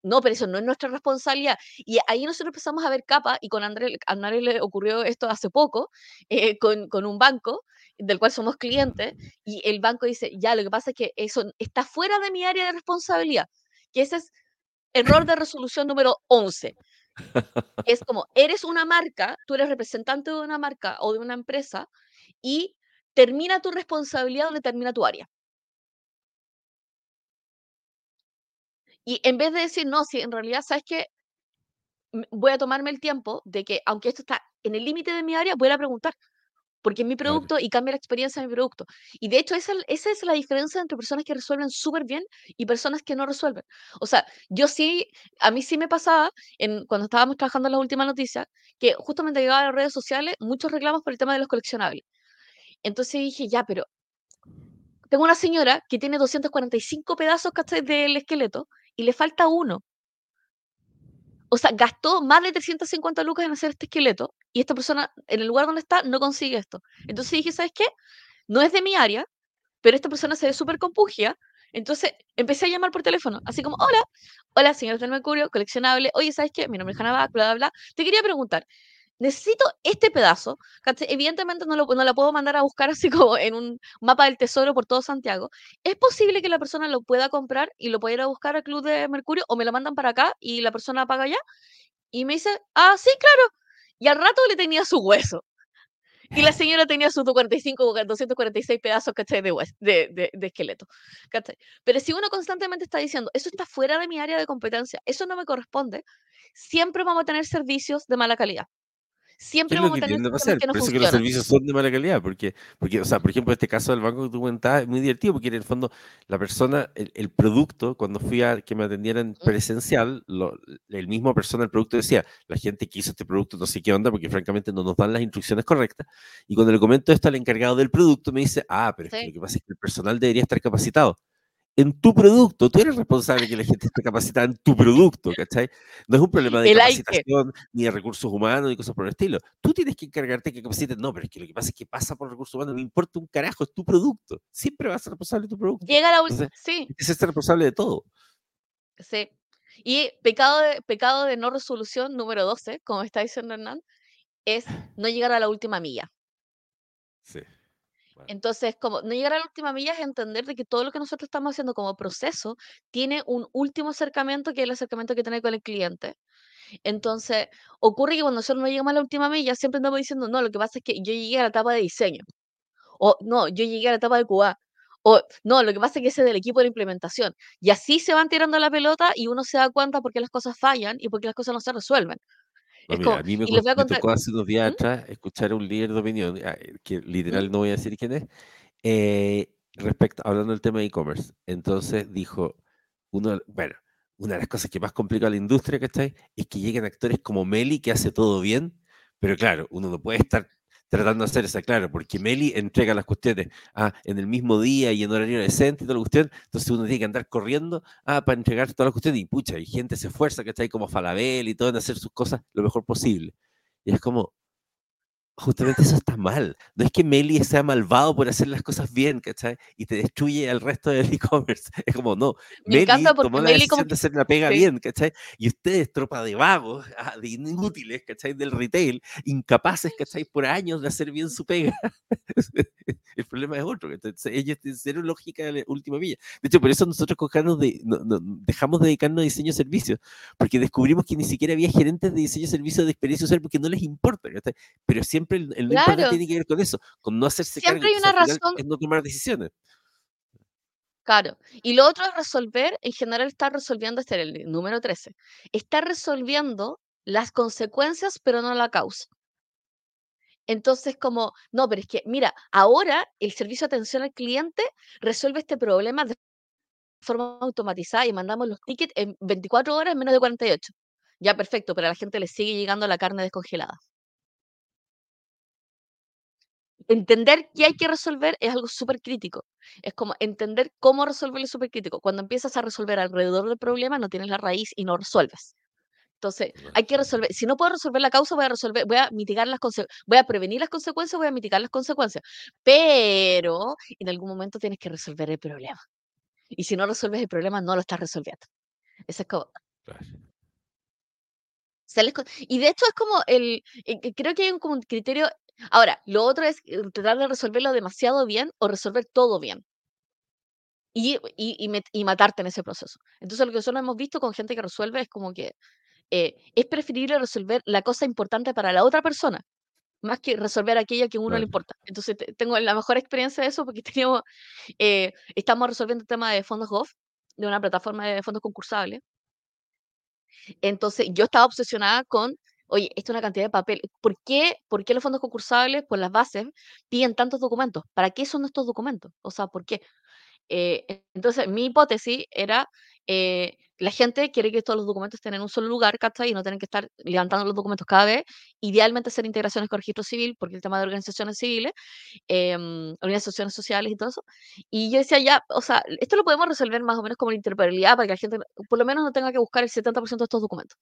B: No, pero eso no es nuestra responsabilidad. Y ahí nosotros empezamos a ver capas, y con Andrés, a Andrés le ocurrió esto hace poco, eh, con, con un banco del cual somos clientes, y el banco dice, ya, lo que pasa es que eso está fuera de mi área de responsabilidad, que ese es error de resolución número 11. Es como, eres una marca, tú eres representante de una marca o de una empresa y termina tu responsabilidad donde termina tu área. Y en vez de decir, no, si en realidad, ¿sabes qué? Voy a tomarme el tiempo de que, aunque esto está en el límite de mi área, voy a preguntar porque es mi producto y cambia la experiencia de mi producto. Y de hecho, esa, esa es la diferencia entre personas que resuelven súper bien y personas que no resuelven. O sea, yo sí, a mí sí me pasaba, en, cuando estábamos trabajando en las últimas noticias, que justamente llegaban a las redes sociales muchos reclamos por el tema de los coleccionables. Entonces dije, ya, pero tengo una señora que tiene 245 pedazos del esqueleto y le falta uno o sea, gastó más de 350 lucas en hacer este esqueleto y esta persona en el lugar donde está no consigue esto. Entonces dije, ¿sabes qué? No es de mi área, pero esta persona se ve súper compugia. Entonces empecé a llamar por teléfono, así como, hola, hola, señor del Mercurio, coleccionable. Oye, ¿sabes qué? Mi nombre es Hanna bla, bla, bla. Te quería preguntar, necesito este pedazo, evidentemente no, lo, no la puedo mandar a buscar así [laughs] como en un mapa del tesoro por todo Santiago. ¿Es posible que la persona lo pueda comprar y lo pueda ir a buscar al Club de Mercurio o me lo mandan para acá y la persona paga ya? Y me dice, ah, sí, claro. Y al rato le tenía su hueso. Y la señora tenía sus 245, 246 pedazos, De, de, de, esqueleto, Pero si uno constantemente está diciendo, eso está fuera de mi área de competencia, eso no me corresponde, siempre vamos a tener servicios de mala calidad. Siempre vamos a tener
A: que pasar? Que no Por eso que los servicios son de mala calidad, porque, porque, o sea, por ejemplo, este caso del banco que tú comentabas es muy divertido, porque en el fondo la persona, el, producto, cuando fui a que me atendieran presencial, lo, el mismo persona, el producto decía, la gente quiso este producto, no sé qué onda, porque francamente no nos dan las instrucciones correctas. Y cuando le comento esto al encargado del producto, me dice, ah, pero es que lo que pasa es que el personal debería estar capacitado en tu producto. Tú eres responsable de que la gente esté capacitada en tu producto, ¿cachai? No es un problema de capacitación, ni de recursos humanos, ni cosas por el estilo. Tú tienes que encargarte de que capaciten. No, pero es que lo que pasa es que pasa por recursos humanos, no importa un carajo, es tu producto. Siempre vas a ser responsable de tu producto.
B: Llega la última, sí.
A: Es ser responsable de todo.
B: Sí. Y pecado de, pecado de no resolución número 12, como está diciendo Hernán, es no llegar a la última milla.
A: Sí.
B: Entonces, como no llegar a la última milla es entender de que todo lo que nosotros estamos haciendo como proceso tiene un último acercamiento que es el acercamiento que tiene con el cliente. Entonces, ocurre que cuando nosotros no llegamos a la última milla, siempre andamos diciendo, no, lo que pasa es que yo llegué a la etapa de diseño. O no, yo llegué a la etapa de QA. O no, lo que pasa es que ese es del equipo de implementación. Y así se van tirando la pelota y uno se da cuenta por qué las cosas fallan y por qué las cosas no se resuelven.
A: No,
B: Es
A: mira,
B: como,
A: a mí me,
B: contar.
A: tocó hace unos días
B: ¿Mm?
A: atrás escuchar a un líder de opinión, ah, que
B: ¿Mm?
A: literal no voy a decir quién es, eh, respecto, hablando del tema de e-commerce. Entonces dijo, uno, bueno, una de las cosas que más complica a la industria, ¿cachai? Es que lleguen actores como Meli, que hace todo bien, pero claro, uno no puede estar tratando de hacer esa, claro, porque Meli entrega las cuestiones ah, en el mismo día y en horario decente y toda la cuestión, entonces uno tiene que andar corriendo ah, para entregar todas las cuestiones y pucha, y gente se esfuerza, que está ahí como Falabella y todo en hacer sus cosas lo mejor posible. Y es como, justamente eso está mal. No es que Meli sea malvado por hacer las cosas bien, ¿cachai? Y te destruye al resto del [laughs] e-commerce. Es como, no,
B: Me
A: Meli tomó la
B: Meli como
A: decisión de
B: que...
A: hacer la pega
B: Sí,
A: bien, ¿cachai? Y ustedes, tropa de vagos, ah, de inútiles, ¿cachai? Del retail, incapaces, ¿cachai? Por años de hacer bien su pega. [laughs] El problema es otro. Entonces, ellos tienen cero lógica de la última milla. De hecho, por eso nosotros de, no- no- dejamos de dedicarnos a diseño de servicios, porque descubrimos que ni siquiera había gerentes de diseño de servicios de experiencia usuaria porque no les importa, ¿cachai? Pero siempre el, el no
B: claro.
A: tiene que ver con eso, con no hacerse cargo,
B: Siempre hay
A: entonces
B: una razón,
A: es no tomar decisiones.
B: claro. Y lo otro es resolver, en general está resolviendo, este era el número 13, está resolviendo las consecuencias, pero no la causa. Entonces, como, no, pero es que, mira, ahora el servicio de atención al cliente resuelve este problema de forma automatizada y mandamos los tickets en 24 horas en menos de 48. Ya, perfecto, pero a la gente le sigue llegando la carne descongelada. Entender qué hay que resolver es algo súper crítico. Es como entender cómo resolverlo es súper crítico. Cuando empiezas a resolver alrededor del problema, no tienes la raíz y no resuelves. Entonces, hay que resolver. Si no puedo resolver la causa, voy a resolver, voy a mitigar las consecuencias, voy a prevenir las consecuencias, voy a mitigar las consecuencias. Pero en algún momento tienes que resolver el problema. Y si no resuelves el problema, no lo estás resolviendo. Eso es como, Y de hecho es como el, eh, creo que hay un, como un criterio. Ahora, lo otro es eh, tratar de resolverlo demasiado bien o resolver todo bien. Y, y, y met- y matarte en ese proceso. Entonces, lo que nosotros hemos visto con gente que resuelve es como que eh, es preferible resolver la cosa importante para la otra persona, más que resolver aquella que a uno le
A: Claro.
B: importa. Entonces, te- tengo la mejor experiencia de eso porque [laughs] teníamos, eh, estamos resolviendo el tema de fondos GOF, de una plataforma de fondos concursables. Entonces, yo estaba obsesionada con, oye, esto es una cantidad de papel. ¿Por qué, ¿Por qué los fondos concursables, por las bases, piden tantos documentos? ¿Para qué son estos documentos? O sea, ¿por qué? Eh, entonces, mi hipótesis era, eh, la gente quiere que todos los documentos estén en un solo lugar, ¿cachai? Y no tienen que estar levantando los documentos cada vez. Idealmente hacer integraciones con registro civil, porque el tema de organizaciones civiles, em, organizaciones sociales y todo eso. Y yo decía, ya, o sea, esto lo podemos resolver más o menos como la interoperabilidad para que la gente, por lo menos no tenga que buscar el 70% de estos documentos.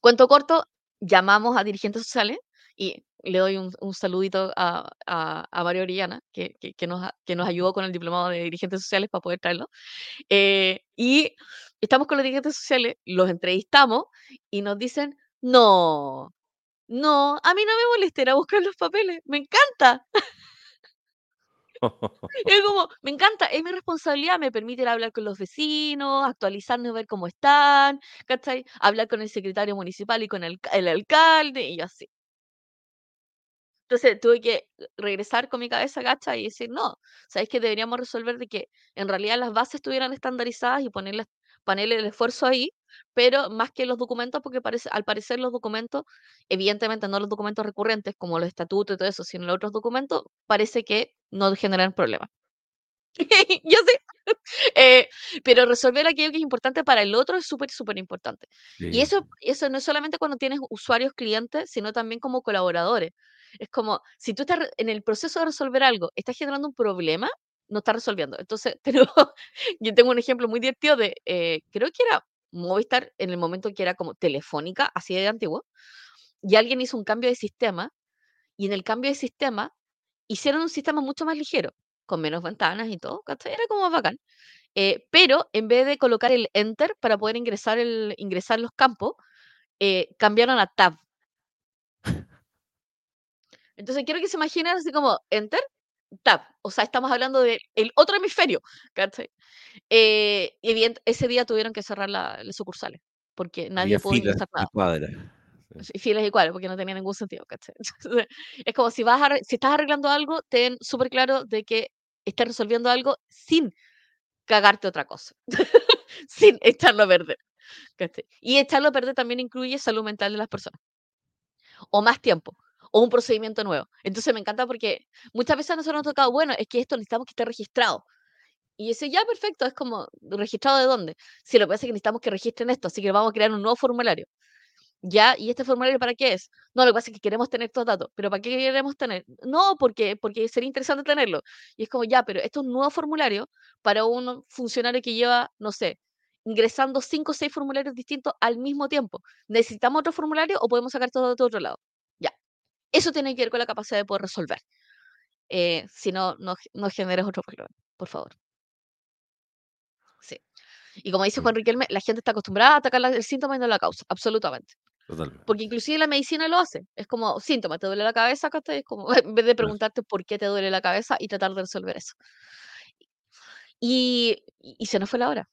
B: Cuento corto, llamamos a dirigentes sociales y le doy un, un saludito a, a, a Mario Orellana, que, que, nos, que nos ayudó con el diplomado de dirigentes sociales para poder traerlo. Eh, y estamos con los dirigentes sociales, los entrevistamos y nos dicen, no, no, a mí no me molesta ir a buscar los papeles, me encanta. [laughs] Es como, me encanta, es mi responsabilidad, me permite hablar con los vecinos, actualizarnos, ver cómo están, ¿cachai? Hablar con el secretario municipal y con el, el alcalde, y yo así. Entonces tuve que regresar con mi cabeza gacha y decir, no, ¿sabes que deberíamos resolver de que en realidad las bases estuvieran estandarizadas y ponerles, ponerle el esfuerzo ahí, pero más que los documentos, porque parece, al parecer los documentos, evidentemente no los documentos recurrentes como los estatutos y todo eso, sino los otros documentos, parece que no generan problemas. [laughs] Yo sé, [laughs] eh, pero resolver aquello que es importante para el otro es súper, súper importante. Y
A: Sí.
B: eso, eso no es solamente cuando tienes usuarios, clientes, sino también como colaboradores. Es como, si tú estás en el proceso de resolver algo, estás generando un problema, no estás resolviendo. Entonces, [laughs] yo tengo un ejemplo muy divertido de, eh, creo que era Movistar en el momento que era como telefónica, así de antiguo, y alguien hizo un cambio de sistema, y en el cambio de sistema hicieron un sistema mucho más ligero, con menos ventanas y todo. Era como bacán. Eh, pero en vez de colocar el enter para poder ingresar, el, ingresar los campos, eh, cambiaron a tab. Entonces quiero que se imaginen así como enter, tab. O sea, estamos hablando del otro hemisferio. ¿cachai? Eh, y evident- ese día tuvieron que cerrar la- las sucursales. porque nadie pudo ingresar
A: de
B: nada.
A: cuadras. Sí.
B: Filas iguales, porque no tenía ningún sentido, ¿cachai? [laughs] Es como si vas a si estás arreglando algo, ten súper claro de que estás resolviendo algo sin cagarte otra cosa, [laughs] sin echarlo a perder, ¿cachai? Y echarlo a perder también incluye salud mental de las personas. O más tiempo, o un procedimiento nuevo. Entonces, me encanta porque muchas veces a nosotros nos ha tocado, bueno, es que esto necesitamos que esté registrado. Y decía, ya, perfecto, es como, ¿registrado de dónde? Sí, lo que pasa es que necesitamos que registren esto, así que vamos a crear un nuevo formulario. Ya, ¿y este formulario para qué es? No, lo que pasa es que queremos tener estos datos. ¿Pero para qué queremos tener? No, porque, porque sería interesante tenerlo. Y es como, ya, pero esto es un nuevo formulario para un funcionario que lleva, no sé, ingresando cinco o seis formularios distintos al mismo tiempo. ¿Necesitamos otro formulario o podemos sacar todo de otro lado? Eso tiene que ver con la capacidad de poder resolver. Eh, si no, no, no generes otro problema, por favor. Sí. Y como dice Juan Riquelme, la gente está acostumbrada a atacar la- el síntoma y no la causa, absolutamente.
A: totalmente.
B: Porque inclusive la medicina lo hace. Es como síntoma, te duele la cabeza, ¿cachai? Es como, [laughs] en vez de preguntarte por qué te duele la cabeza y tratar de resolver eso. Y, y y se nos fue la hora.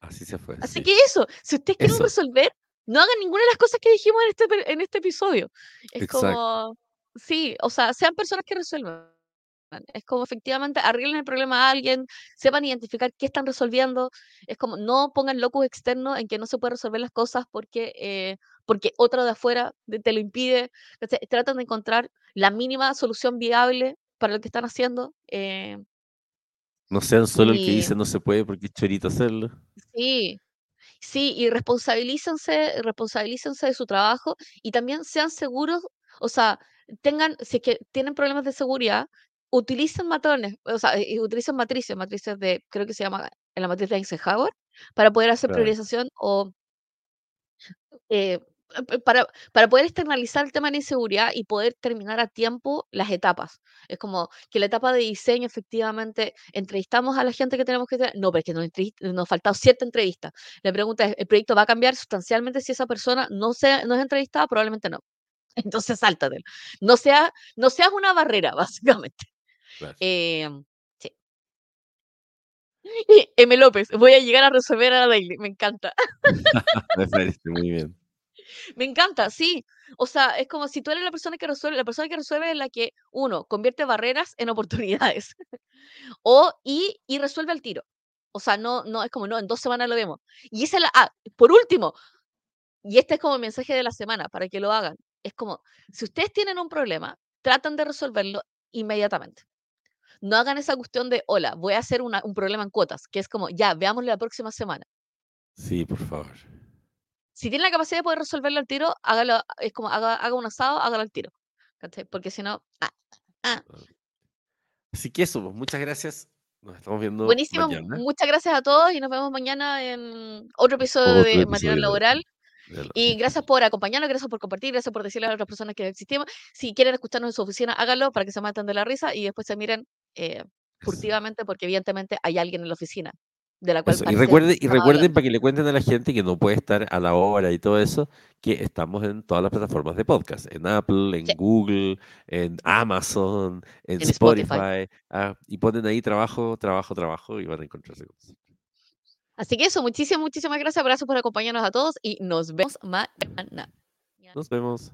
A: Así se fue, [laughs]
B: Así
A: sí.
B: que eso, si ustedes quieren
A: Eso.
B: resolver, no hagan ninguna de las cosas que dijimos en este, en este episodio. Es
A: Exacto.
B: como, sí, o sea, sean personas que resuelvan. Es como efectivamente arreglen el problema a alguien, sepan identificar qué están resolviendo. Es como no pongan locus externos en que no se puede resolver las cosas porque, eh, porque otro de afuera te lo impide. ¿cachai? Tratan de encontrar la mínima solución viable para lo que están haciendo. eh,
A: No sean solo el que dice no se puede porque es chorito hacerlo.
B: sí, sí, y responsabilícense, responsabilícense de su trabajo y también sean seguros, o sea, tengan, si es que tienen problemas de seguridad, utilicen matrones, o sea, y utilicen matrices, matrices de, creo que se llama en la matriz de Eisenhower, para poder hacer
A: Claro.
B: priorización o eh, para, para poder externalizar el tema de la inseguridad y poder terminar a tiempo las etapas. Es como que la etapa de diseño, efectivamente, entrevistamos a la gente que tenemos que tener. No, pero es que nos, nos faltado cierta entrevista. La pregunta es, ¿el proyecto va a cambiar sustancialmente si esa persona no, sea, no es entrevistada? Probablemente no. [laughs] Entonces, sáltatelo. No, sea, no seas una barrera, [laughs] básicamente.
A: Claro.
B: Eh, sí. M. López, voy a llegar a resolver a la daily. Me encanta. [laughs]
A: Me parece muy bien.
B: Me encanta, sí. O sea, es como si tú eres la persona que resuelve, la persona que resuelve es la que, uno, convierte barreras en oportunidades. [laughs] o, y, y resuelve al tiro. O sea, no, no, es como, no, en dos semanas lo vemos. Y esa es la, ah, por último, y este es como el mensaje de la semana, para que lo hagan. Es como, si ustedes tienen un problema, tratan de resolverlo inmediatamente. No hagan esa cuestión de, hola, voy a hacer una- un problema en cuotas, que es como, ya, veámoslo la próxima semana.
A: Sí, por favor.
B: Si tiene la capacidad de poder resolverlo al tiro, hágalo, es como haga, haga un asado, hágalo al tiro. Porque si no, ah, ah.
A: Así que eso, pues, muchas gracias. Nos estamos viendo
B: buenísimo.
A: mañana.
B: Muchas gracias a todos y nos vemos mañana en otro episodio
A: Otro
B: de
A: episodio
B: Material Laboral. Y [laughs] gracias por acompañarnos, gracias por compartir, gracias por decirle a otras personas que existimos. Si quieren escucharnos en su oficina, háganlo para que se maten de la risa y después se miren eh, furtivamente porque evidentemente hay alguien en la oficina de la cual
A: Eso, Y recuerden, y recuerden para que le cuenten a la gente que no puede estar a la hora y todo eso, que estamos en todas las plataformas de podcast, en Apple, en
B: Sí.
A: Google, en Amazon, en,
B: En Spotify.
A: Spotify, ah, y ponen ahí trabajo, trabajo, trabajo y van a encontrarse con nosotros.
B: Así que eso, muchísimas, muchísimas gracias, gracias por acompañarnos a todos y nos vemos mañana.
A: Nos vemos.